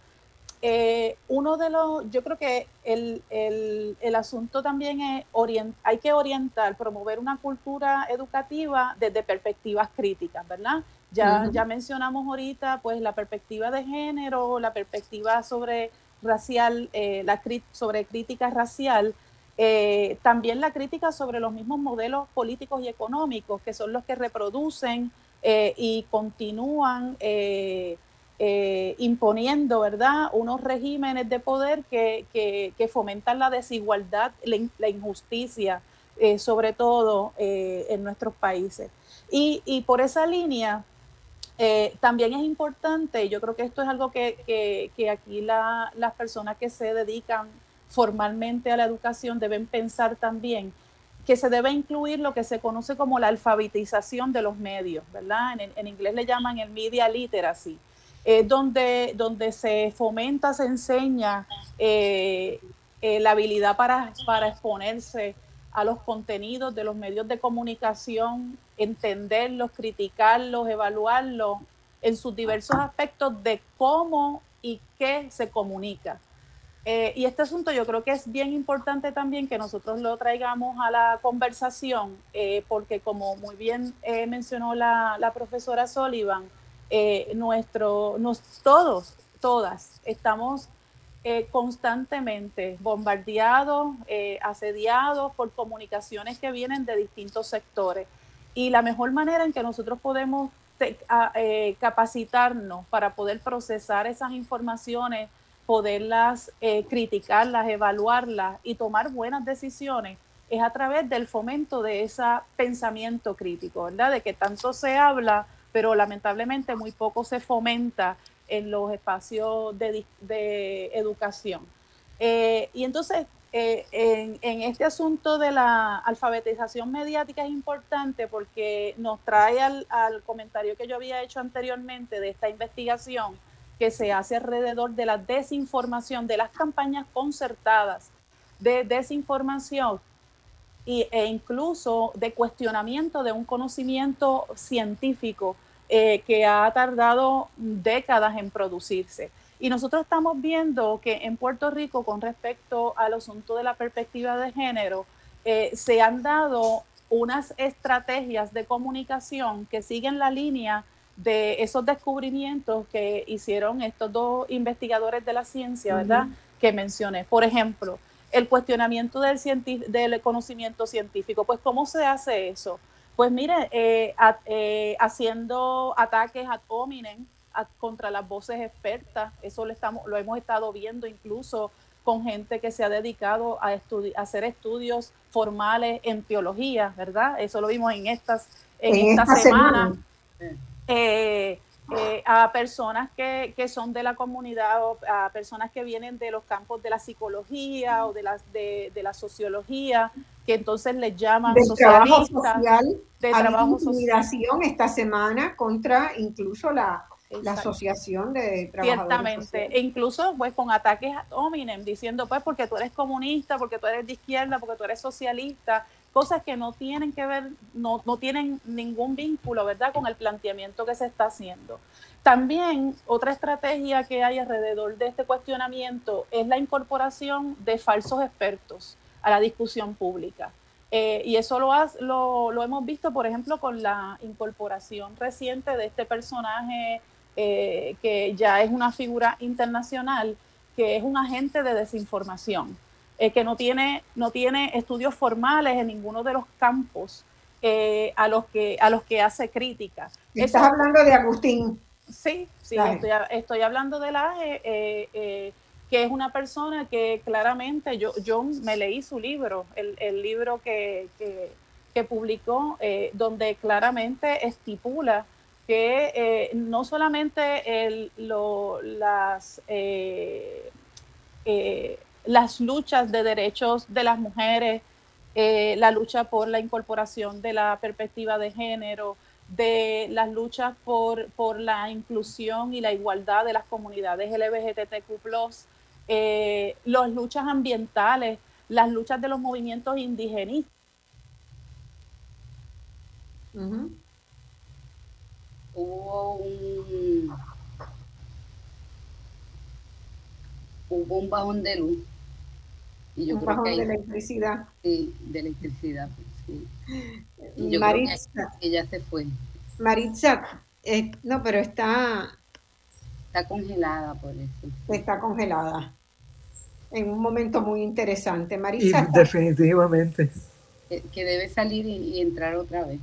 Speaker 6: Eh, uno de los, yo creo que el, el, el asunto también es, orient, hay que orientar, promover una cultura educativa desde perspectivas críticas, ¿verdad? Ya, ya mencionamos ahorita pues la perspectiva de género, la perspectiva sobre racial, eh, la, sobre crítica racial, eh, también la crítica sobre los mismos modelos políticos y económicos, que son los que reproducen y continúan eh, imponiendo, ¿verdad?, unos regímenes de poder que, que, fomentan la desigualdad, la, injusticia, eh, sobre todo eh, en nuestros países. Y, y por esa línea, también es importante, yo creo que esto es algo que, que aquí la, las personas que se dedican formalmente a la educación deben pensar también, que se debe incluir lo que se conoce como la alfabetización de los medios, ¿verdad? En, en inglés le llaman el media literacy donde, donde se fomenta, se enseña eh, eh, la habilidad para, para exponerse a los contenidos de los medios de comunicación, entenderlos, criticarlos, evaluarlos en sus diversos aspectos de cómo y qué se comunica. Eh, y este asunto yo creo que es bien importante también que nosotros lo traigamos a la conversación, porque como muy bien mencionó la, la profesora Sullivan, eh, nuestro, nos, todos, todas, estamos eh, constantemente bombardeados, eh, asediados por comunicaciones que vienen de distintos sectores. Y la mejor manera en que nosotros podemos capacitarnos para poder procesar esas informaciones, poderlas criticarlas, evaluarlas y tomar buenas decisiones, es a través del fomento de ese pensamiento crítico, ¿verdad? De que tanto se habla pero lamentablemente muy poco se fomenta en los espacios de, educación. Eh, y entonces, eh, en, este asunto de la alfabetización mediática es importante porque nos trae al, comentario que yo había hecho anteriormente de esta investigación que se hace alrededor de la desinformación, de las campañas concertadas de desinformación e incluso de cuestionamiento de un conocimiento científico eh, que ha tardado décadas en producirse. Y nosotros estamos viendo que en Puerto Rico, con respecto al asunto de la perspectiva de género, eh, se han dado unas estrategias de comunicación que siguen la línea de esos descubrimientos que hicieron estos dos investigadores de la ciencia, ¿verdad? Que mencioné. Por ejemplo, el cuestionamiento del, del conocimiento científico. Pues, ¿cómo se hace eso? Pues mire, eh, eh, haciendo ataques ad hominem contra las voces expertas, eso lo, estamos, lo hemos estado viendo incluso con gente que se ha dedicado a, hacer estudios formales en teología, ¿verdad? Eso lo vimos en estas en, esta, semana. Eh, a personas que, que, son de la comunidad o a personas que vienen de los campos de la psicología o de la, de, de la sociología, que entonces les llaman
Speaker 2: de trabajo social, de trabajo social. esta semana contra incluso la, la asociación de
Speaker 6: trabajadores Ciertamente, e incluso pues con ataques a hominem, diciendo pues porque tú eres comunista, porque tú eres de izquierda, porque tú eres socialista, cosas que no tienen que ver, no, no tienen ningún vínculo, ¿verdad?, con el planteamiento que se está haciendo. También otra estrategia que hay alrededor de este cuestionamiento es la incorporación de falsos expertos a la discusión pública. Eh, y eso lo, lo, lo, hemos visto, por ejemplo, con la incorporación reciente de este personaje eh, que ya es una figura internacional, que es un agente de desinformación, eh, que no tiene, no tiene estudios formales en ninguno de los campos a, los que, a los que hace crítica.
Speaker 2: Estás hablando de Agustín.
Speaker 6: Sí, sí, estoy, estoy, hablando de la que es una persona que claramente, yo, yo me leí su libro, el, el libro que, que, publicó, eh, donde claramente estipula que eh, no solamente las, eh, las luchas de derechos de las mujeres, la lucha por la incorporación de la perspectiva de género, de las luchas por, por la inclusión y la igualdad de las comunidades LGBTQ+, eh, las luchas ambientales, las luchas de los movimientos indígenas.
Speaker 3: Hubo un, hubo un bajón de luz.
Speaker 2: Y yo un creo bajón de electricidad.
Speaker 3: Sí, de electricidad. Sí. Y yo Maritza, creo que ella se fue.
Speaker 2: Maritza, eh, no, pero está...
Speaker 3: Está congelada por eso.
Speaker 2: Está congelada. En un momento muy interesante. Maritza.
Speaker 5: definitivamente.
Speaker 3: Que, debe salir y, entrar otra vez.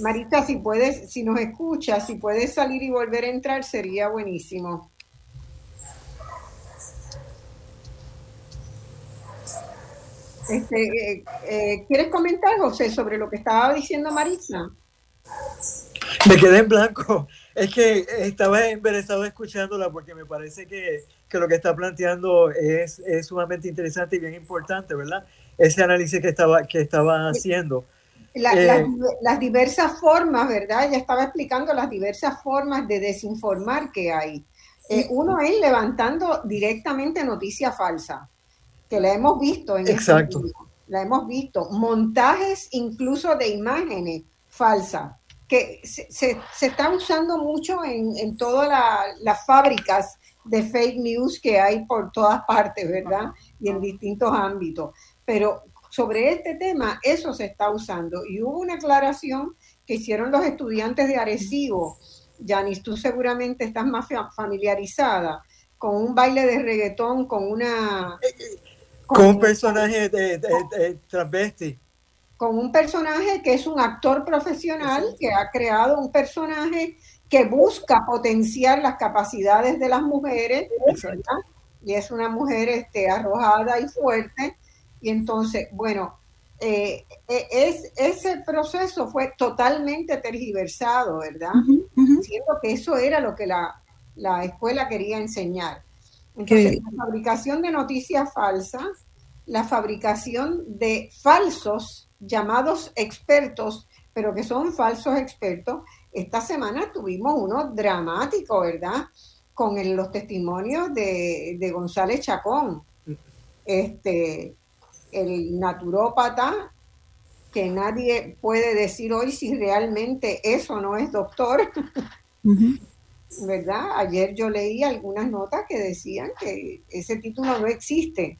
Speaker 2: Maritza, si puedes, si nos escuchas, si puedes salir y volver a entrar, sería buenísimo. Este, eh, eh, ¿Quieres comentar, José, sobre lo que estaba diciendo Maritza?
Speaker 5: Me quedé en blanco. Es que estaba interesado escuchándola porque me parece que, que lo que está planteando es, es, sumamente interesante y bien importante, ¿verdad? Ese análisis que estaba, que estaba haciendo.
Speaker 2: Eh, las diversas formas, ¿verdad? Ella estaba explicando las diversas formas de desinformar que hay. uno es levantando directamente noticias falsas que la hemos visto en
Speaker 5: este Exacto.
Speaker 2: la hemos visto, montajes incluso de imágenes falsas, que se, se, está usando mucho en, en todas las fábricas de fake news que hay por todas partes, ¿verdad? Y en distintos ámbitos. Pero sobre este tema, eso se está usando. Y hubo una aclaración que hicieron los estudiantes de Arecibo. Janis, tú seguramente estás más familiarizada con un baile de reggaetón, con una...
Speaker 5: Con un personaje de, de, transvesti.
Speaker 2: Con un personaje que es un actor profesional que ha creado un personaje que busca potenciar las capacidades de las mujeres, y es una mujer este, arrojada y fuerte. Y entonces, bueno, eh, es, ese proceso fue totalmente tergiversado, ¿verdad? Siento que eso era lo que la, la escuela quería enseñar. Entonces, la fabricación de noticias falsas, la fabricación de falsos llamados expertos, pero que son falsos expertos. Esta semana tuvimos uno dramático, ¿verdad? Con los testimonios de, de González Chacón, este, el naturópata, que nadie puede decir hoy si realmente eso no es doctor. ¿verdad? Ayer yo leí algunas notas que decían que ese título no existe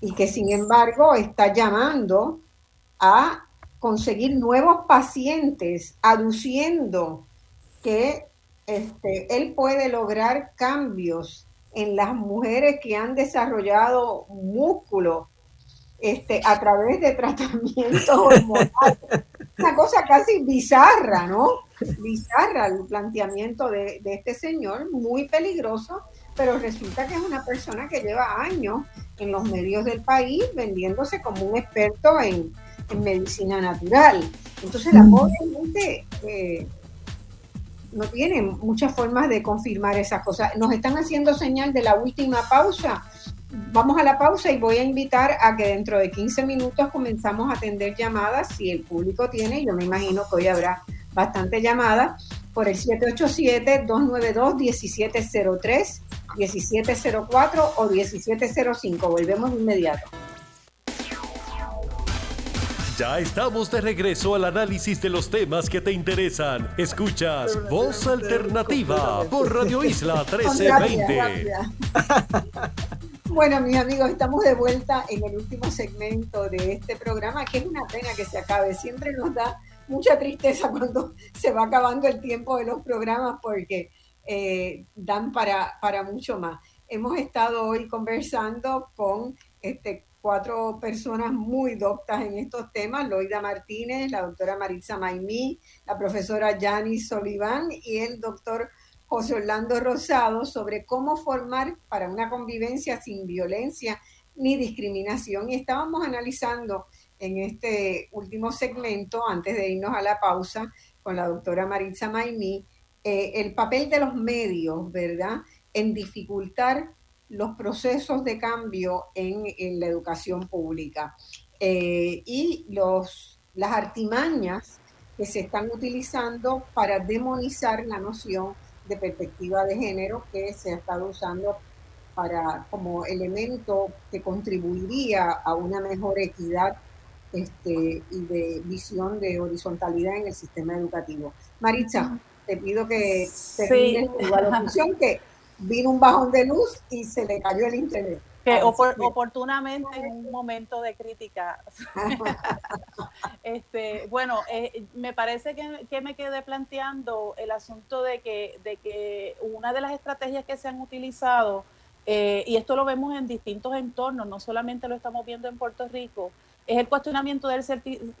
Speaker 2: y que sin embargo está llamando a conseguir nuevos pacientes, aduciendo que este, él puede lograr cambios en las mujeres que han desarrollado músculo este, a través de tratamientos hormonales. Una cosa casi bizarra, ¿no? Bizarra el planteamiento de, este señor, muy peligroso, pero resulta que es una persona que lleva años en los medios del país vendiéndose como un experto en, medicina natural. Entonces la pobre gente eh, no tiene muchas formas de confirmar esas cosas. Nos están haciendo señal de la última pausa vamos a la pausa y voy a invitar a que dentro de 15 minutos comenzamos a atender llamadas, si el público tiene, yo me imagino que hoy habrá bastante llamadas, por el 787-292-1703, 1704 o 1705. Volvemos de inmediato.
Speaker 1: Ya estamos de regreso al análisis de los temas que te interesan. Escuchas Voz Alternativa por Radio Isla 1320.
Speaker 2: Bueno, mis amigos, estamos de vuelta en el último segmento de este programa, que es una pena que se acabe. Siempre nos da mucha tristeza cuando se va acabando el tiempo de los programas porque eh, dan para, para mucho más. Hemos estado hoy conversando con este, cuatro personas muy doctas en estos temas, Loida Martínez, la doctora Maritza Maimí, la profesora Janice Soliván y el doctor José Orlando Rosado sobre cómo formar para una convivencia sin violencia ni discriminación. Y estábamos analizando en este último segmento, antes de irnos a la pausa, con la doctora Maritza Maimí, eh, el papel de los medios, ¿verdad?, en dificultar los procesos de cambio en, la educación pública eh, y los, las artimañas que se están utilizando para demonizar la noción de perspectiva de género que se ha estado usando para como elemento que contribuiría a una mejor equidad este, y de visión de horizontalidad en el sistema educativo. Maritza, te pido que termines tu evaluación, que vino un bajón de luz y se le cayó el internet.
Speaker 6: Que oportunamente en un momento de crítica. este, bueno, eh, me parece que, que, me quedé planteando el asunto de que, de que una de las estrategias que se han utilizado, eh, y esto lo vemos en distintos entornos, no solamente lo estamos viendo en Puerto Rico, es el cuestionamiento del,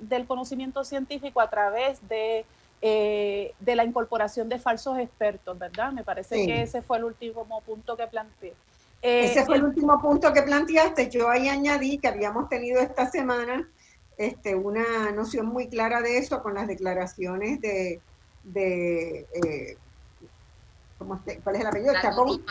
Speaker 6: del conocimiento científico a través de, eh, de la incorporación de falsos expertos, ¿verdad? Me parece que ese fue el último punto que planteé.
Speaker 2: Eh, ese fue el último punto que planteaste. Yo ahí añadí que habíamos tenido esta semana este, una noción muy clara de eso con las declaraciones de, de eh, ¿cómo ¿cuál es el apellido? Chacón.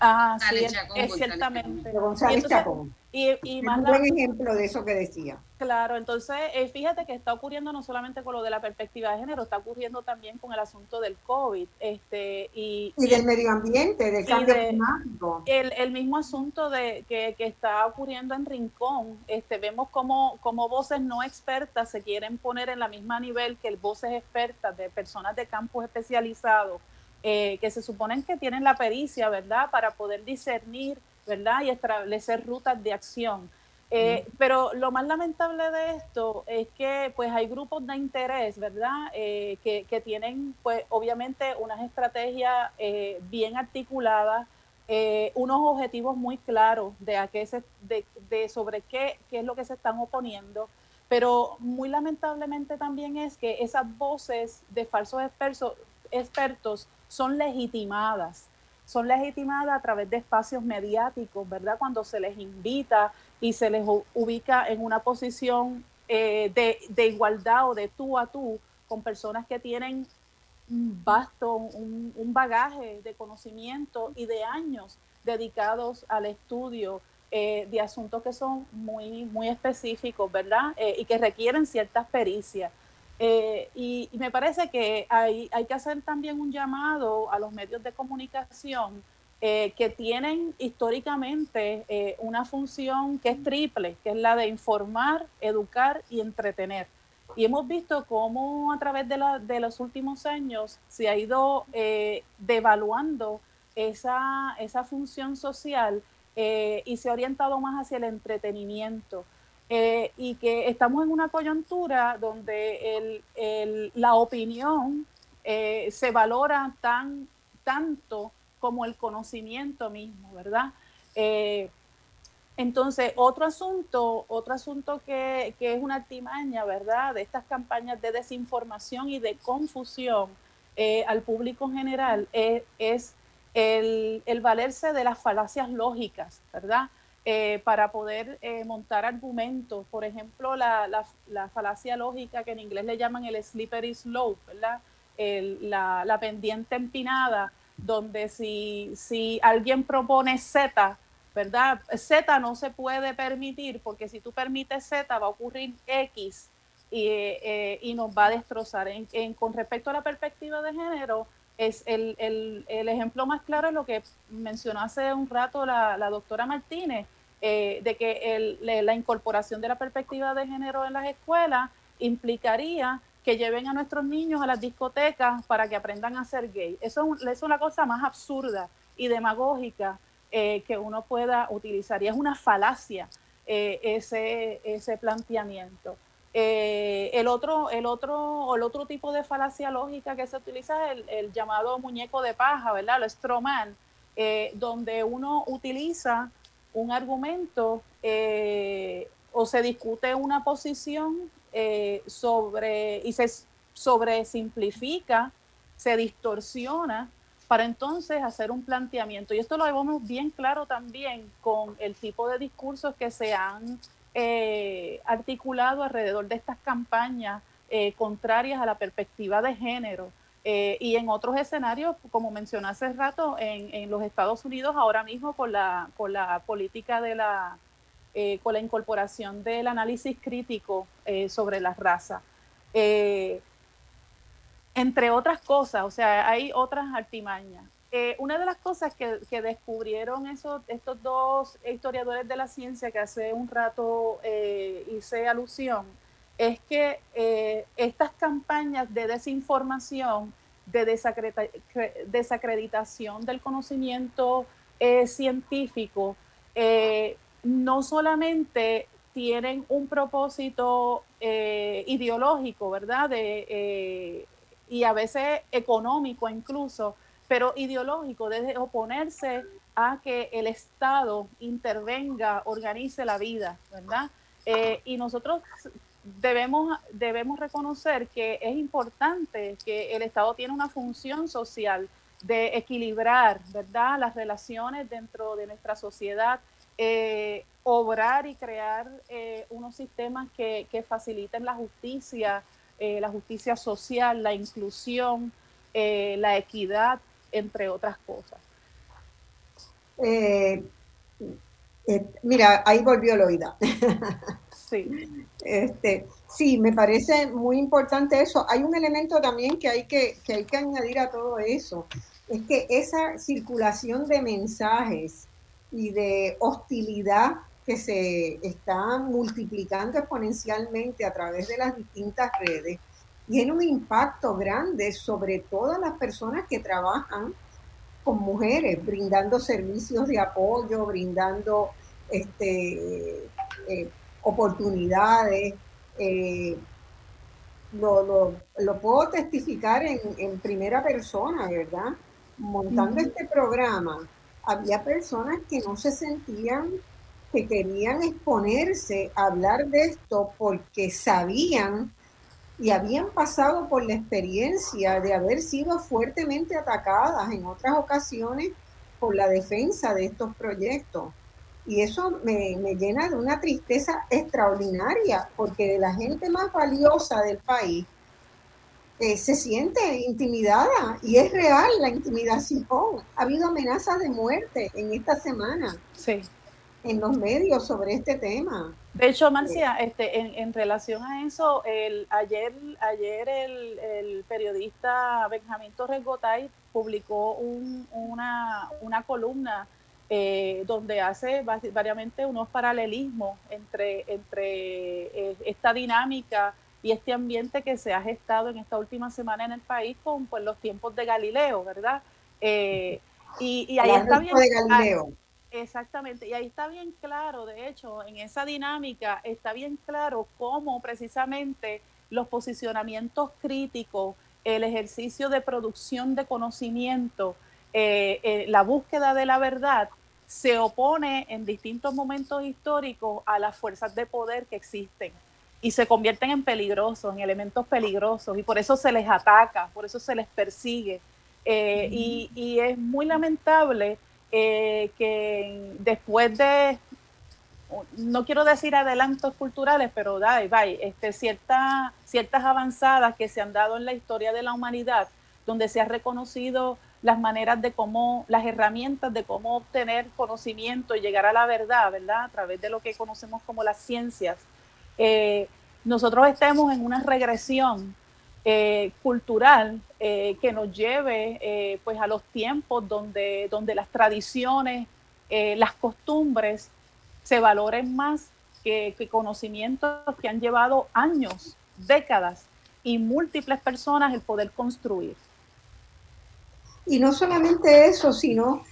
Speaker 6: Ah, sí, es, ciertamente.
Speaker 2: González Chacón. Y, más un buen ejemplo de eso que decía.
Speaker 6: Claro, entonces eh, fíjate que está ocurriendo no solamente con lo de la perspectiva de género, está ocurriendo también con el asunto del COVID. Este, y,
Speaker 2: y del medio ambiente, del cambio climático.
Speaker 6: El, el, mismo asunto de que, que, está ocurriendo en Rincón, este, vemos como, como voces no expertas se quieren poner en la misma nivel que el voces expertas de personas de campos especializados, eh, que se suponen que tienen la pericia, ¿verdad?, para poder discernir ¿verdad? Y establecer rutas de acción. Eh, pero lo más lamentable de esto es que pues hay grupos de interés, ¿verdad? Eh, que, que, tienen pues obviamente unas estrategias bien articuladas, unos objetivos muy claros de, a qué se, de, de, sobre qué, qué es lo que se están oponiendo. Pero muy lamentablemente también es que esas voces de falsos expertos, expertos son legitimadas son legitimadas a través de espacios mediáticos, ¿verdad? Cuando se les invita y se les ubica en una posición eh, de, igualdad o de tú a tú con personas que tienen un vasto, un, bagaje de conocimiento y de años dedicados al estudio eh, de asuntos que son muy, muy específicos, ¿verdad? Eh, y que requieren ciertas pericias. Eh, y, me parece que hay, hay, que hacer también un llamado a los medios de comunicación eh, que tienen históricamente eh, una función que es triple, que es la de informar, educar y entretener. Y hemos visto cómo a través de, la, de los últimos años se ha ido devaluando esa, esa función social y se ha orientado más hacia el entretenimiento. Eh, y que estamos en una coyuntura donde la opinión eh, se valora tan, tanto como el conocimiento mismo, ¿verdad? Eh, entonces, otro asunto, otro asunto que, es una artimaña, ¿verdad? De estas campañas de desinformación y de confusión al público en general es, el, el, valerse de las falacias lógicas, ¿verdad? Eh, para poder eh, montar argumentos. Por ejemplo, la, la, falacia lógica que en inglés le llaman el slippery slope, ¿verdad? la, la, pendiente empinada, donde si, si alguien propone Z, ¿verdad? Z no se puede permitir porque si tú permites Z va a ocurrir X y, eh, y nos va a destrozar. En, con respecto a la perspectiva de género, es el, el, el, ejemplo más claro es lo que mencionó hace un rato la, la doctora Martínez, eh, de que el, la incorporación de la perspectiva de género en las escuelas implicaría que lleven a nuestros niños a las discotecas para que aprendan a ser gay. Eso es una cosa más absurda y demagógica eh, que uno pueda utilizar. Y es una falacia eh, ese, ese planteamiento. Eh, el, otro, el, otro, el otro tipo de falacia lógica que se utiliza es el, llamado muñeco de paja, ¿verdad? El stroman, eh, donde uno utiliza un argumento eh, o se discute una posición sobre y se sobresimplifica, se distorsiona para entonces hacer un planteamiento. Y esto lo vemos bien claro también con el tipo de discursos que se han eh, articulado alrededor de estas campañas eh, contrarias a la perspectiva de género. Eh, y en otros escenarios, como mencioné hace rato, en, los Estados Unidos ahora mismo con la, con la política de la, con la incorporación del análisis crítico sobre la raza. entre otras cosas, o sea, hay otras artimañas. Eh, una de las cosas que, descubrieron esos, estos dos historiadores de la ciencia que hace un rato eh, hice alusión, es que eh, estas campañas de desinformación, de desacreditación del conocimiento científico, no solamente tienen un propósito ideológico, ¿verdad? Y a veces económico incluso, pero ideológico, desde oponerse a que el Estado intervenga, organice la vida, ¿verdad? Eh, y nosotros debemos, debemos reconocer que es importante que el Estado tiene una función social de equilibrar, ¿verdad?, las relaciones dentro de nuestra sociedad, eh, obrar y crear eh, unos sistemas que, que, faciliten la justicia, la justicia social, la inclusión, la equidad entre otras cosas.
Speaker 2: Eh, eh, mira, ahí volvió Loida. sí. Este, sí, me parece muy importante eso. Hay un elemento también que hay que, que hay que añadir a todo eso. Es que esa circulación de mensajes y de hostilidad que se está multiplicando exponencialmente a través de las distintas redes, tiene un impacto grande sobre todas las personas que trabajan con mujeres, brindando servicios de apoyo, brindando este, eh, oportunidades. Eh, lo, puedo testificar en, primera persona, ¿verdad? Montando este programa, había personas que no se sentían que querían exponerse a hablar de esto porque sabían y habían pasado por la experiencia de haber sido fuertemente atacadas en otras ocasiones por la defensa de estos proyectos. Y eso me, llena de una tristeza extraordinaria, porque la gente más valiosa del país eh, se siente intimidada y es real la intimidación. Ha habido amenazas de muerte en esta semana. Sí en los medios sobre este tema.
Speaker 6: De hecho, Marcia, este, en, relación a eso, el, ayer, ayer el, periodista Benjamín Torres Gotay publicó una, columna eh, donde hace variamente unos paralelismos entre, entre eh, esta dinámica y este ambiente que se ha gestado en esta última semana en el país con pues, los tiempos de Galileo, ¿verdad? Eh, y, ahí está bien. De Galileo. Exactamente, y ahí está bien claro, de hecho, en esa dinámica está bien claro cómo precisamente los posicionamientos críticos, el ejercicio de producción de conocimiento, eh, eh, la búsqueda de la verdad, se opone en distintos momentos históricos a las fuerzas de poder que existen y se convierten en peligrosos, en elementos peligrosos, y por eso se les ataca, por eso se les persigue. Eh, y, y es muy lamentable eh, que después de, no quiero decir adelantos culturales, pero da, este, cierta, ciertas avanzadas que se han dado en la historia de la humanidad, donde se ha reconocido las maneras de cómo, las herramientas de cómo obtener conocimiento y llegar a la verdad, ¿verdad? A través de lo que conocemos como las ciencias. Eh, nosotros estamos en una regresión eh, cultural eh, que nos lleve eh, pues a los tiempos donde, donde las tradiciones, las costumbres se valoren más que, que, conocimientos que han llevado años, décadas y múltiples personas el poder construir.
Speaker 2: Y no solamente eso, sino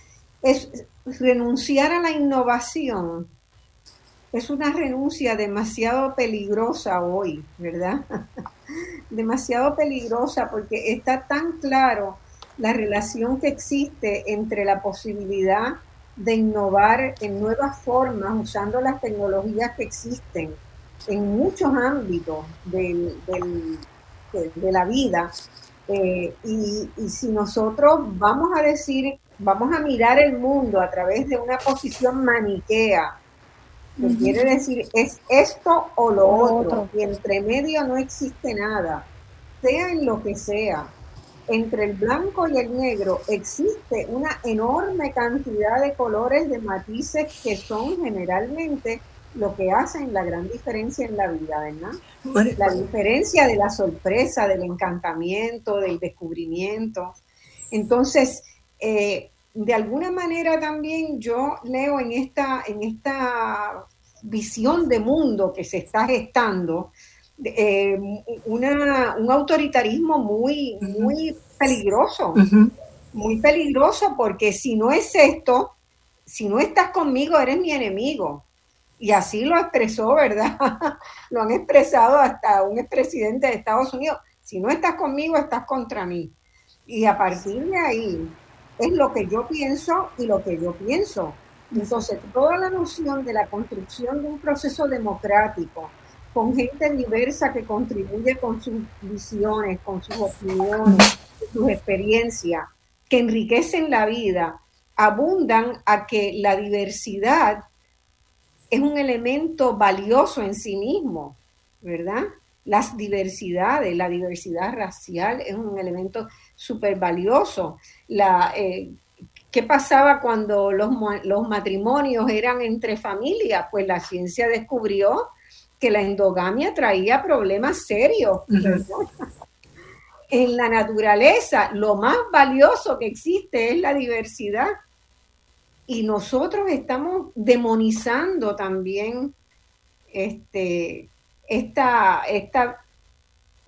Speaker 2: es renunciar a la innovación. Es una renuncia demasiado peligrosa hoy, ¿verdad? demasiado peligrosa porque está tan claro la relación que existe entre la posibilidad de innovar en nuevas formas usando las tecnologías que existen en muchos ámbitos de, la vida. Eh, y si nosotros vamos a decir, vamos a mirar el mundo a través de una posición maniquea, que quiere decir es esto o lo, otro, y entre medio no existe nada, sea en lo que sea. Entre el blanco y el negro existe una enorme cantidad de colores, de matices que son generalmente lo que hacen la gran diferencia en la vida, ¿verdad? La diferencia de la sorpresa, del encantamiento, del descubrimiento. Entonces, eh, de alguna manera también yo leo en esta, en esta visión de mundo que se está gestando, eh, una, un autoritarismo muy, muy peligroso, muy peligroso porque si no es esto, si no estás conmigo, eres mi enemigo. Y así lo expresó, ¿verdad? lo han expresado hasta un expresidente de Estados Unidos. Si no estás conmigo, estás contra mí. Y a partir de ahí es lo que yo pienso y lo que yo pienso. Entonces, toda la noción de la construcción de un proceso democrático, con gente diversa que contribuye con sus visiones, con sus opiniones, sus experiencias, que enriquecen la vida, abundan a que la diversidad es un elemento valioso en sí mismo, ¿verdad? Las diversidades, la diversidad racial es un elemento súper valioso. La, eh, ¿Qué pasaba cuando los, los matrimonios eran entre familias? Pues la ciencia descubrió que la endogamia traía problemas serios. En la naturaleza, lo más valioso que existe es la diversidad. Y nosotros estamos demonizando también este, esta, esta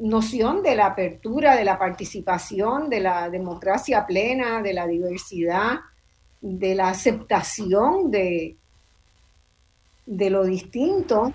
Speaker 2: noción de la apertura, de la participación, de la democracia plena, de la diversidad, de la aceptación de, de lo distinto,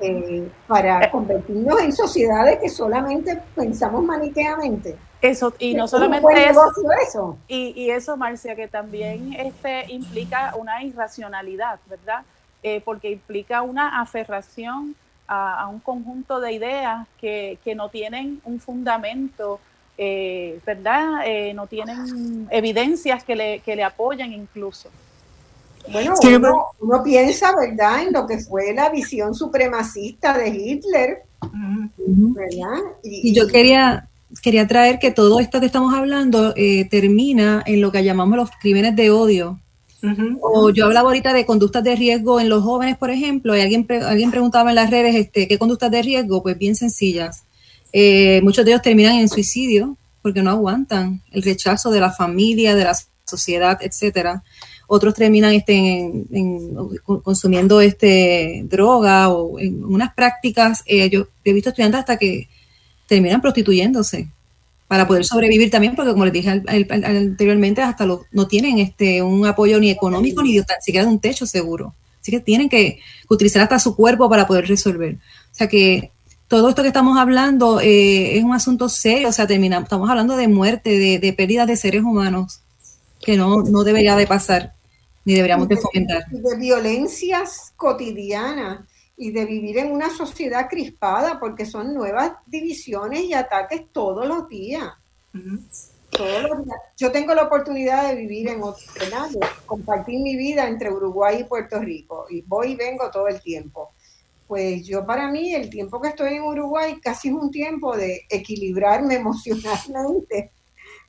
Speaker 2: eh, para eh. convertirnos en sociedades que solamente pensamos maniqueamente.
Speaker 6: Eso, y no solamente eso, Y, y, eso, Marcia, que también este, implica una irracionalidad, ¿verdad? Eh, porque implica una aferración a, un conjunto de ideas que, no tienen un fundamento, eh, ¿verdad? Eh, no tienen evidencias que le, que le apoyan incluso.
Speaker 2: Bueno, uno, piensa, ¿verdad?, en lo que fue la visión supremacista de Hitler,
Speaker 4: ¿verdad? Y, yo quería, quería traer que todo esto que estamos hablando eh, termina en lo que llamamos los crímenes de odio, o yo hablaba ahorita de conductas de riesgo en los jóvenes, por ejemplo, y alguien, alguien preguntaba en las redes este, qué conductas de riesgo, pues bien sencillas. Eh, muchos de ellos terminan en suicidio porque no aguantan el rechazo de la familia, de la sociedad, etcétera. Otros terminan este, consumiendo este, droga o en unas prácticas. Eh, yo he visto estudiantes hasta que terminan prostituyéndose para poder sobrevivir también, porque como les dije anteriormente, hasta no tienen este, un apoyo ni económico ni siquiera un techo seguro. Así que tienen que utilizar hasta su cuerpo para poder resolver. O sea que todo esto que estamos hablando eh, es un asunto serio, o sea, terminamos, estamos hablando de muerte, de, de pérdidas de seres humanos, que no, no debería de pasar, ni deberíamos de, fomentar.
Speaker 2: De violencias cotidianas y de vivir en una sociedad crispada, porque son nuevas divisiones y ataques todos los días. Todos los días. Yo tengo la oportunidad de vivir en otro, de compartir mi vida entre Uruguay y Puerto Rico, y voy y vengo todo el tiempo. Pues yo para mí el tiempo que estoy en Uruguay casi es un tiempo de equilibrarme emocionalmente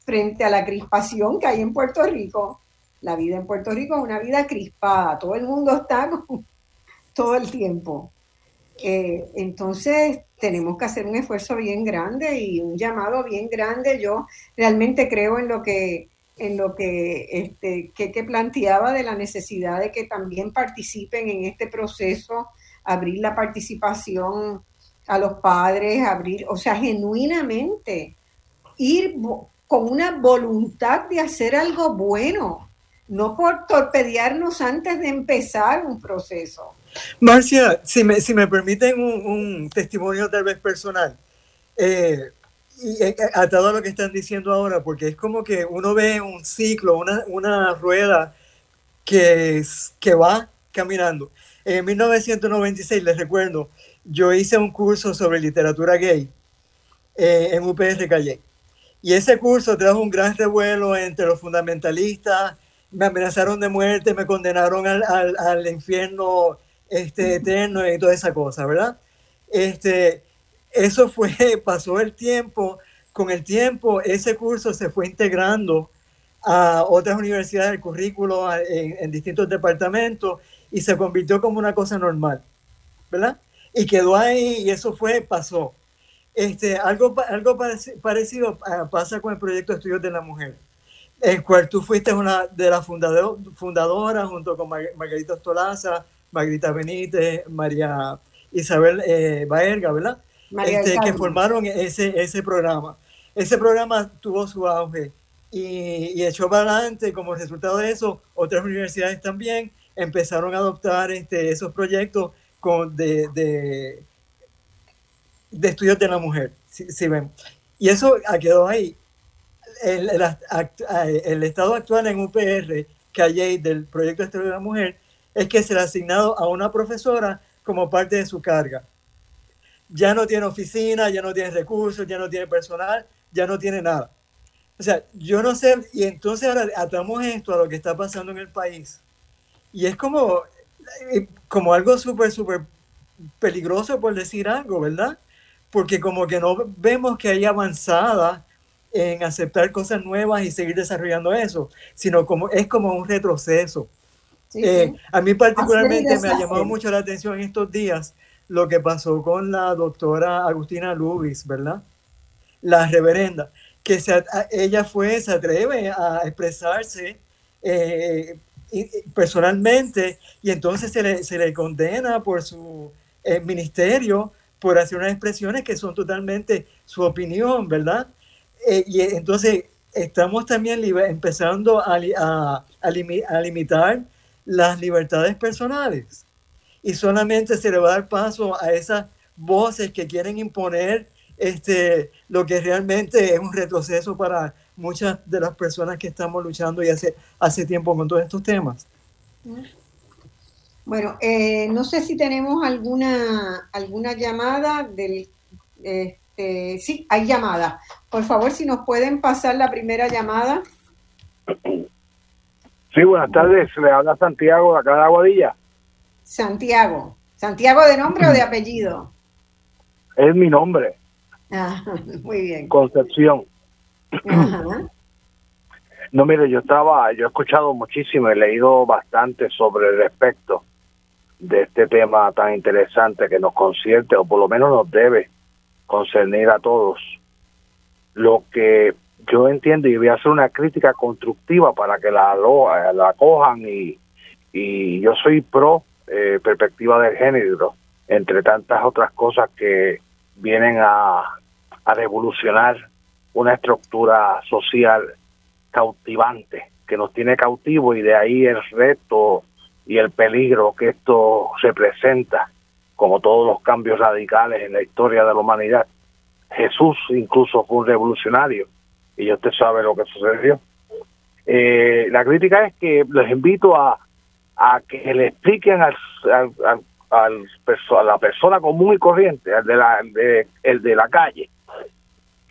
Speaker 2: frente a la crispación que hay en Puerto Rico. La vida en Puerto Rico es una vida crispada, todo el mundo está con todo el tiempo. Eh, entonces tenemos que hacer un esfuerzo bien grande y un llamado bien grande. Yo realmente creo en lo que en lo que, este, que, planteaba de la necesidad de que también participen en este proceso, abrir la participación a los padres, abrir, o sea, genuinamente ir con una voluntad de hacer algo bueno, no por torpedearnos antes de empezar un proceso.
Speaker 5: Marcia, si me, si me permiten un, testimonio tal vez personal, eh, y eh, atado a lo que están diciendo ahora, porque es como que uno ve un ciclo, una, una rueda que, que va caminando. En 1996, les recuerdo, yo hice un curso sobre literatura gay eh, en UPR Calle. Y ese curso trajo un gran revuelo entre los fundamentalistas, me amenazaron de muerte, me condenaron al, al, al infierno este, eterno y toda esa cosa, ¿verdad? Este, eso fue, pasó el tiempo, con el tiempo ese curso se fue integrando a otras universidades del currículo en, distintos departamentos y se convirtió como una cosa normal, ¿verdad? Y quedó ahí y eso fue, pasó. Este, algo, algo parecido ah, pasa con el proyecto de Estudios de la Mujer, el cual tú fuiste una de las fundadoras junto con Margarita Ostolaza, Margarita Benítez, María Isabel eh, Baerga, ¿verdad? Este, que formaron ese, ese programa. Ese programa tuvo su auge y, echó para adelante. Como resultado de eso, otras universidades también empezaron a adoptar este, esos proyectos con, de, de, de estudios de la mujer. Si, ven. Y eso quedó ahí. El, el, estado actual en UPR, que hay del proyecto de estudios de la mujer, es que se ha asignado a una profesora como parte de su carga. Ya no tiene oficina, ya no tiene recursos, ya no tiene personal, ya no tiene nada. O sea, yo no sé, y entonces ahora atamos esto a lo que está pasando en el país. Y es como, eh, como algo súper, súper peligroso por decir algo, ¿verdad? Porque como que no vemos que hay avanzada en aceptar cosas nuevas y seguir desarrollando eso, sino como es como un retroceso. Eh, a mí particularmente me ha llamado mucho la atención en estos días lo que pasó con la doctora Agustina Lubis, ¿verdad? La reverenda, que ella fue, se atreve a expresarse eh, personalmente y entonces se le, se le condena por su eh, ministerio por hacer unas expresiones que son totalmente su opinión, ¿verdad? y entonces estamos también empezando a, a, a limitar las libertades personales. Y solamente se le va a dar paso a esas voces que quieren imponer este, lo que realmente es un retroceso para muchas de las personas que estamos luchando y hace, hace tiempo con todos estos temas.
Speaker 2: Bueno, eh, no sé si tenemos alguna, alguna llamada del... Este, sí, hay llamada. Por favor, si nos pueden pasar la primera llamada.
Speaker 7: Sí, buenas tardes. Le habla Santiago de acá de Aguadilla.
Speaker 2: Santiago. ¿Santiago de nombre o de apellido?
Speaker 7: Es mi nombre.
Speaker 2: Ah, muy bien.
Speaker 7: Concepción. No, mire, yo estaba, yo he escuchado muchísimo, he leído bastante sobre el respecto de este tema tan interesante que nos concierte, o por lo menos nos debe concernir a todos. Lo que yo entiendo y voy a hacer una crítica constructiva para que la, la cojan y, y yo soy pro eh, perspectiva del género, entre tantas otras cosas que vienen a, a revolucionar una estructura social cautivante que nos tiene cautivo y de ahí el reto y el peligro que esto representa, como todos los cambios radicales en la historia de la humanidad. Jesús incluso fue un revolucionario y usted sabe lo que sucedió. Eh, la crítica es que les invito a, a que le expliquen al, al, al, a la persona común y corriente, al de la, el de la calle,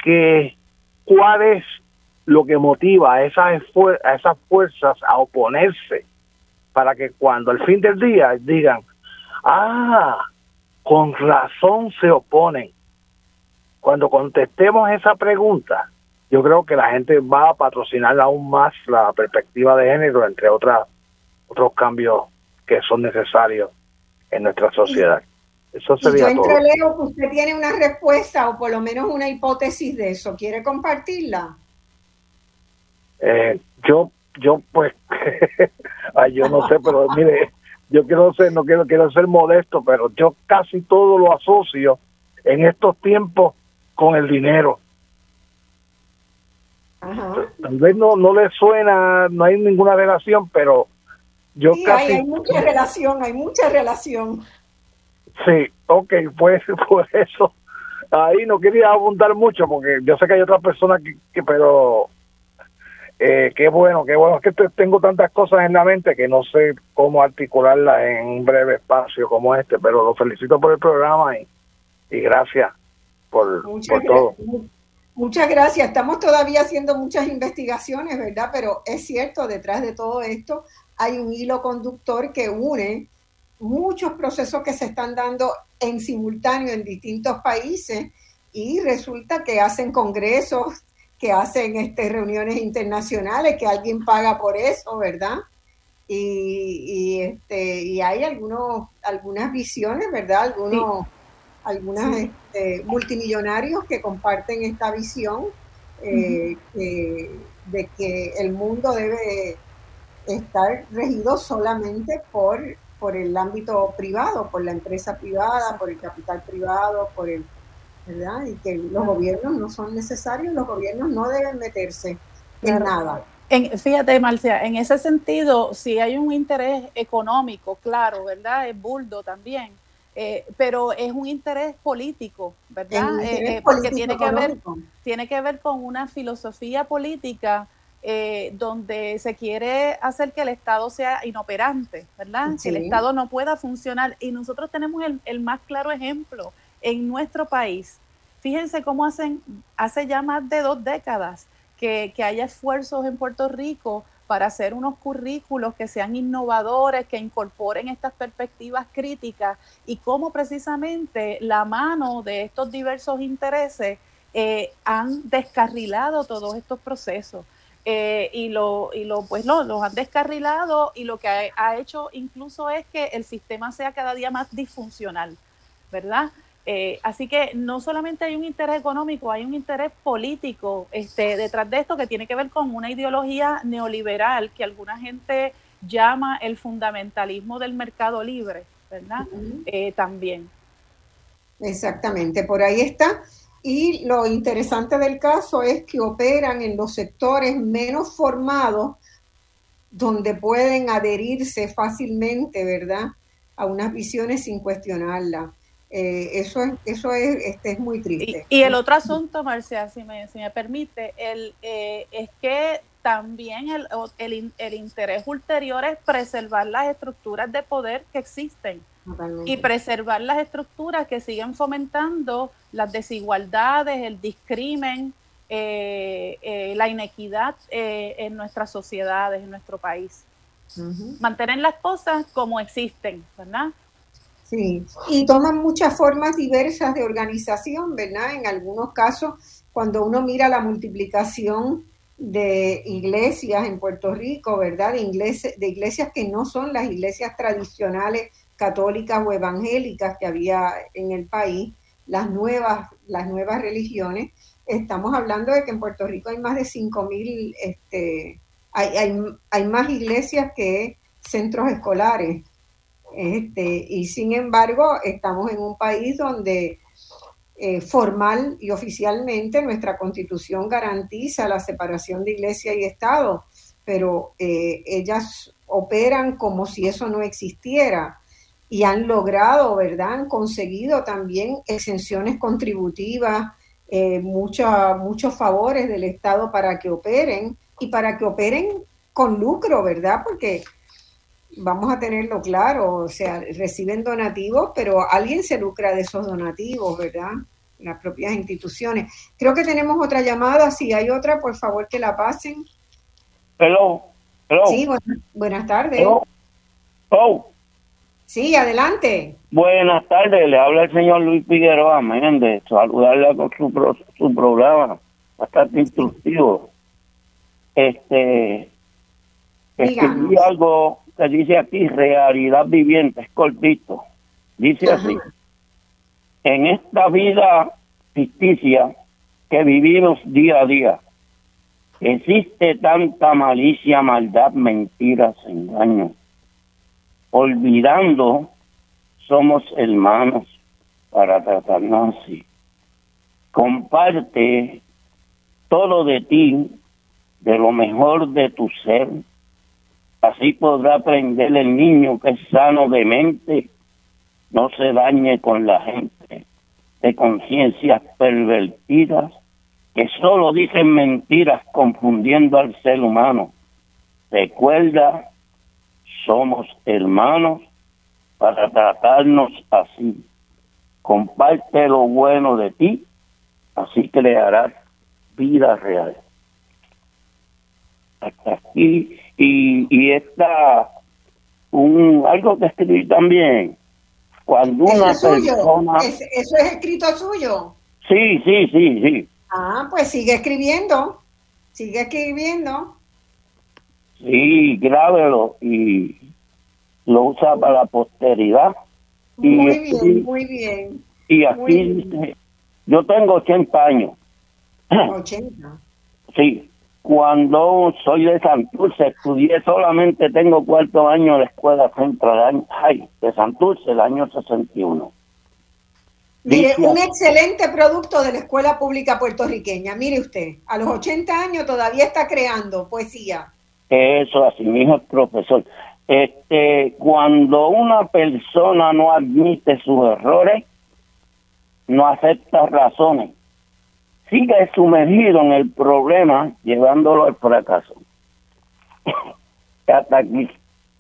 Speaker 7: que cuál es lo que motiva a esas, a esas fuerzas a oponerse para que cuando al fin del día digan, ah, con razón se oponen. Cuando contestemos esa pregunta, yo creo que la gente va a patrocinar aún más la perspectiva de género, entre otras otros cambios que son necesarios en nuestra sociedad.
Speaker 2: Eso sería y yo entreleo que usted tiene una respuesta o por lo menos una hipótesis de eso. ¿Quiere compartirla?
Speaker 7: Eh, yo, yo pues, ay, yo no sé, pero mire, yo quiero ser, no quiero, quiero ser modesto, pero yo casi todo lo asocio en estos tiempos con el dinero. Tal vez no, no le suena, no hay ninguna relación, pero yo casi...
Speaker 2: Hay, mucha relación, hay mucha relación.
Speaker 7: Sí, ok, pues por eso. Ahí no quería abundar mucho porque yo sé que hay otras personas que, pero eh, qué bueno, qué bueno. Es que tengo tantas cosas en la mente que no sé cómo articularlas en un breve espacio como este, pero lo felicito por el programa y, y gracias por, por todo.
Speaker 2: Muchas gracias. Estamos todavía haciendo muchas investigaciones, ¿verdad? Pero es cierto, detrás de todo esto hay un hilo conductor que une muchos procesos que se están dando en simultáneo en distintos países y resulta que hacen congresos, que hacen este, reuniones internacionales, que alguien paga por eso, ¿verdad? y, este, y hay algunos, algunas visiones, ¿verdad? Algunos, algunas este, multimillonarios que comparten esta visión eh, de que el mundo debe estar regido solamente por, por el ámbito privado, por la empresa privada, por el capital privado, por el, ¿verdad? Y que los gobiernos no son necesarios, los gobiernos no deben meterse en nada.
Speaker 6: En, fíjate, Marcia, en ese sentido, si hay un interés económico, claro, ¿verdad? Es buldo también, eh, pero es un interés político, ¿verdad? Eh, eh, porque tiene que, ver, tiene que ver con una filosofía política donde se quiere hacer que el Estado sea inoperante, ¿verdad? Que el Estado no pueda funcionar. Y nosotros tenemos el, el más claro ejemplo en nuestro país. Fíjense cómo hacen, hace ya más de dos décadas que, haya esfuerzos en Puerto Rico para hacer unos currículos que sean innovadores, que incorporen estas perspectivas críticas y cómo precisamente la mano de estos diversos intereses eh, han descarrilado todos estos procesos. Eh, y lo, y lo pues lo, los han descarrilado y lo que ha, hecho incluso es que el sistema sea cada día más disfuncional, ¿verdad? Eh, así que no solamente hay un interés económico, hay un interés político este, detrás de esto que tiene que ver con una ideología neoliberal que alguna gente llama el fundamentalismo del mercado libre, ¿verdad? Eh, también.
Speaker 2: Exactamente, por ahí está. Y lo interesante del caso es que operan en los sectores menos formados, donde pueden adherirse fácilmente, ¿verdad? A unas visiones sin cuestionarlas. Eh, eso es, eso es, este, es muy triste.
Speaker 6: Y, el otro asunto, Marcia, si me, si me permite, el, eh, es que también el, el, el, interés ulterior es preservar las estructuras de poder que existen y preservar las estructuras que siguen fomentando las desigualdades, el discrimen, eh, la inequidad en nuestras sociedades, en nuestro país. Mantener las cosas como existen, ¿verdad?
Speaker 2: Sí, y toman muchas formas diversas de organización, ¿verdad? En algunos casos, cuando uno mira la multiplicación de iglesias en Puerto Rico, ¿verdad? De, iglesias, de iglesias que no son las iglesias tradicionales católicas o evangélicas que había en el país, las nuevas, las nuevas religiones. Estamos hablando de que en Puerto Rico hay más de 5.000, este, hay, hay, hay más iglesias que centros escolares. Este, y sin embargo, estamos en un país donde eh, formal y oficialmente nuestra constitución garantiza la separación de iglesia y Estado, pero eh, ellas operan como si eso no existiera y han logrado, ¿verdad? Han conseguido también exenciones contributivas, eh, muchos favores del Estado para que operen y para que operen con lucro, ¿verdad? Porque vamos a tenerlo claro, o sea, reciben donativos, pero alguien se lucra de esos donativos, ¿verdad? Las propias instituciones. Creo que tenemos otra llamada, si hay otra, por favor que la pasen.
Speaker 8: Hello. Hello.
Speaker 2: Sí, buenas, tardes.
Speaker 8: Hello. Oh.
Speaker 2: Sí, adelante.
Speaker 8: Buenas tardes, le habla el señor Luis Figueroa Méndez. Saludarle con su, su programa, bastante instructivo. Este, escribí algo que dice aquí realidad viviente, es cortito. Dice así, en esta vida ficticia que vivimos día a día, existe tanta malicia, maldad, mentiras, engaños. Olvidando, somos hermanos para tratarnos así. Comparte todo de ti, de lo mejor de tu ser, Así podrá aprender el niño que es sano de mente, no se dañe con la gente de conciencias pervertidas que solo dicen mentiras confundiendo al ser humano. Recuerda, somos hermanos para tratarnos así. Comparte lo bueno de ti, así crearás vida real. Hasta aquí y, y está un algo que escribí también cuando una persona
Speaker 2: ¿Eso es escrito suyo
Speaker 8: sí sí sí sí
Speaker 2: ah pues sigue escribiendo sigue escribiendo
Speaker 8: Sí, grábelo y lo usa para la posteridad.
Speaker 2: Muy bien, muy bien.
Speaker 8: Y aquí dice, yo tengo 80 años.
Speaker 2: 80.
Speaker 8: Sí, cuando soy de Santurce, estudié solamente, tengo cuarto año de escuela central de Santurce, el año 61.
Speaker 2: Mire, un excelente producto de la escuela pública puertorriqueña. Mire usted, a los 80 años todavía está creando poesía.
Speaker 8: Eso, así mismo, profesor. Este, cuando una persona no admite sus errores, no acepta razones, sigue sumergido en el problema, llevándolo al fracaso. Hasta aquí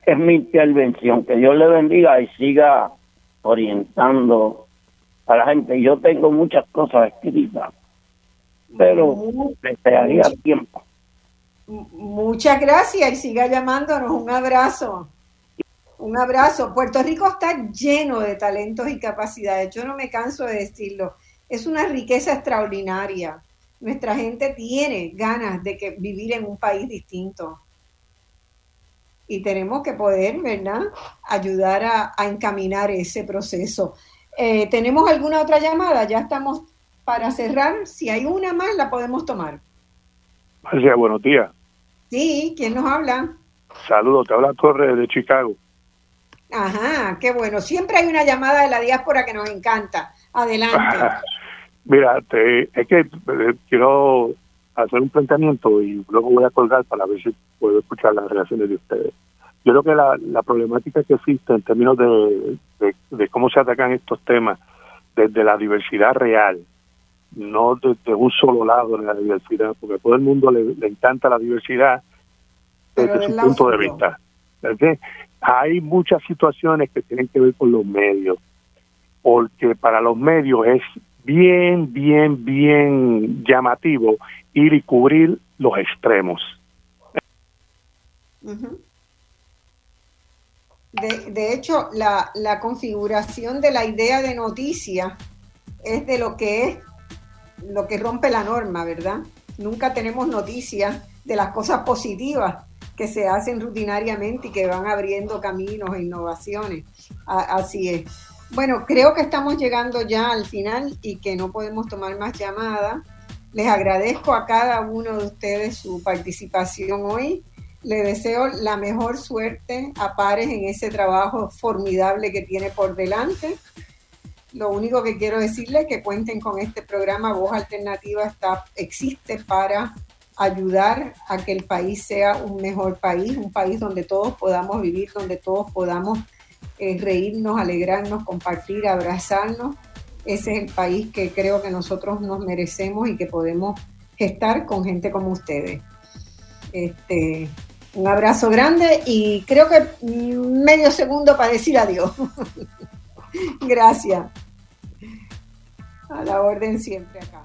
Speaker 8: es mi intervención. Que Dios le bendiga y siga orientando a la gente. Yo tengo muchas cosas escritas, pero desearía tiempo.
Speaker 2: Muchas gracias y siga llamándonos. Un abrazo. Un abrazo. Puerto Rico está lleno de talentos y capacidades. Yo no me canso de decirlo. Es una riqueza extraordinaria. Nuestra gente tiene ganas de que vivir en un país distinto. Y tenemos que poder, ¿verdad?, ayudar a, encaminar ese proceso. Eh, ¿Tenemos alguna otra llamada? Ya estamos para cerrar. Si hay una más, la podemos tomar.
Speaker 9: Marcia, buenos días.
Speaker 2: Sí, ¿quién nos habla?
Speaker 9: Saludos, te habla Torres de Chicago.
Speaker 2: Ajá, qué bueno. Siempre hay una llamada de la diáspora que nos encanta. Adelante.
Speaker 9: Mira, te, es que eh, quiero hacer un planteamiento y luego voy a colgar para ver si puedo escuchar las reacciones de ustedes. Yo creo que la, la problemática que existe en términos de, de, cómo se atacan estos temas desde la diversidad real, no desde un solo lado de la diversidad, porque a todo el mundo le, encanta la diversidad desde su punto de vista. Hay muchas situaciones que tienen que ver con los medios, porque para los medios es bien, bien, bien llamativo ir y cubrir los extremos.
Speaker 2: de, de, hecho, la, la configuración de la idea de noticia es de lo que es lo que rompe la norma, ¿verdad? Nunca tenemos noticias de las cosas positivas que se hacen rutinariamente y que van abriendo caminos e innovaciones. así es. Bueno, creo que estamos llegando ya al final y que no podemos tomar más llamadas. Les agradezco a cada uno de ustedes su participación hoy. Les deseo la mejor suerte a Pares en ese trabajo formidable que tiene por delante. Lo único que quiero decirles es que cuenten con este programa Voz Alternativa está, existe para ayudar a que el país sea un mejor país, un país donde todos podamos vivir, donde todos podamos reírnos, alegrarnos, compartir, abrazarnos. Ese es el país que creo que nosotros nos merecemos y que podemos gestar con gente como ustedes. Este, un abrazo grande y creo que medio segundo para decir adiós. Gracias. A la orden siempre acá.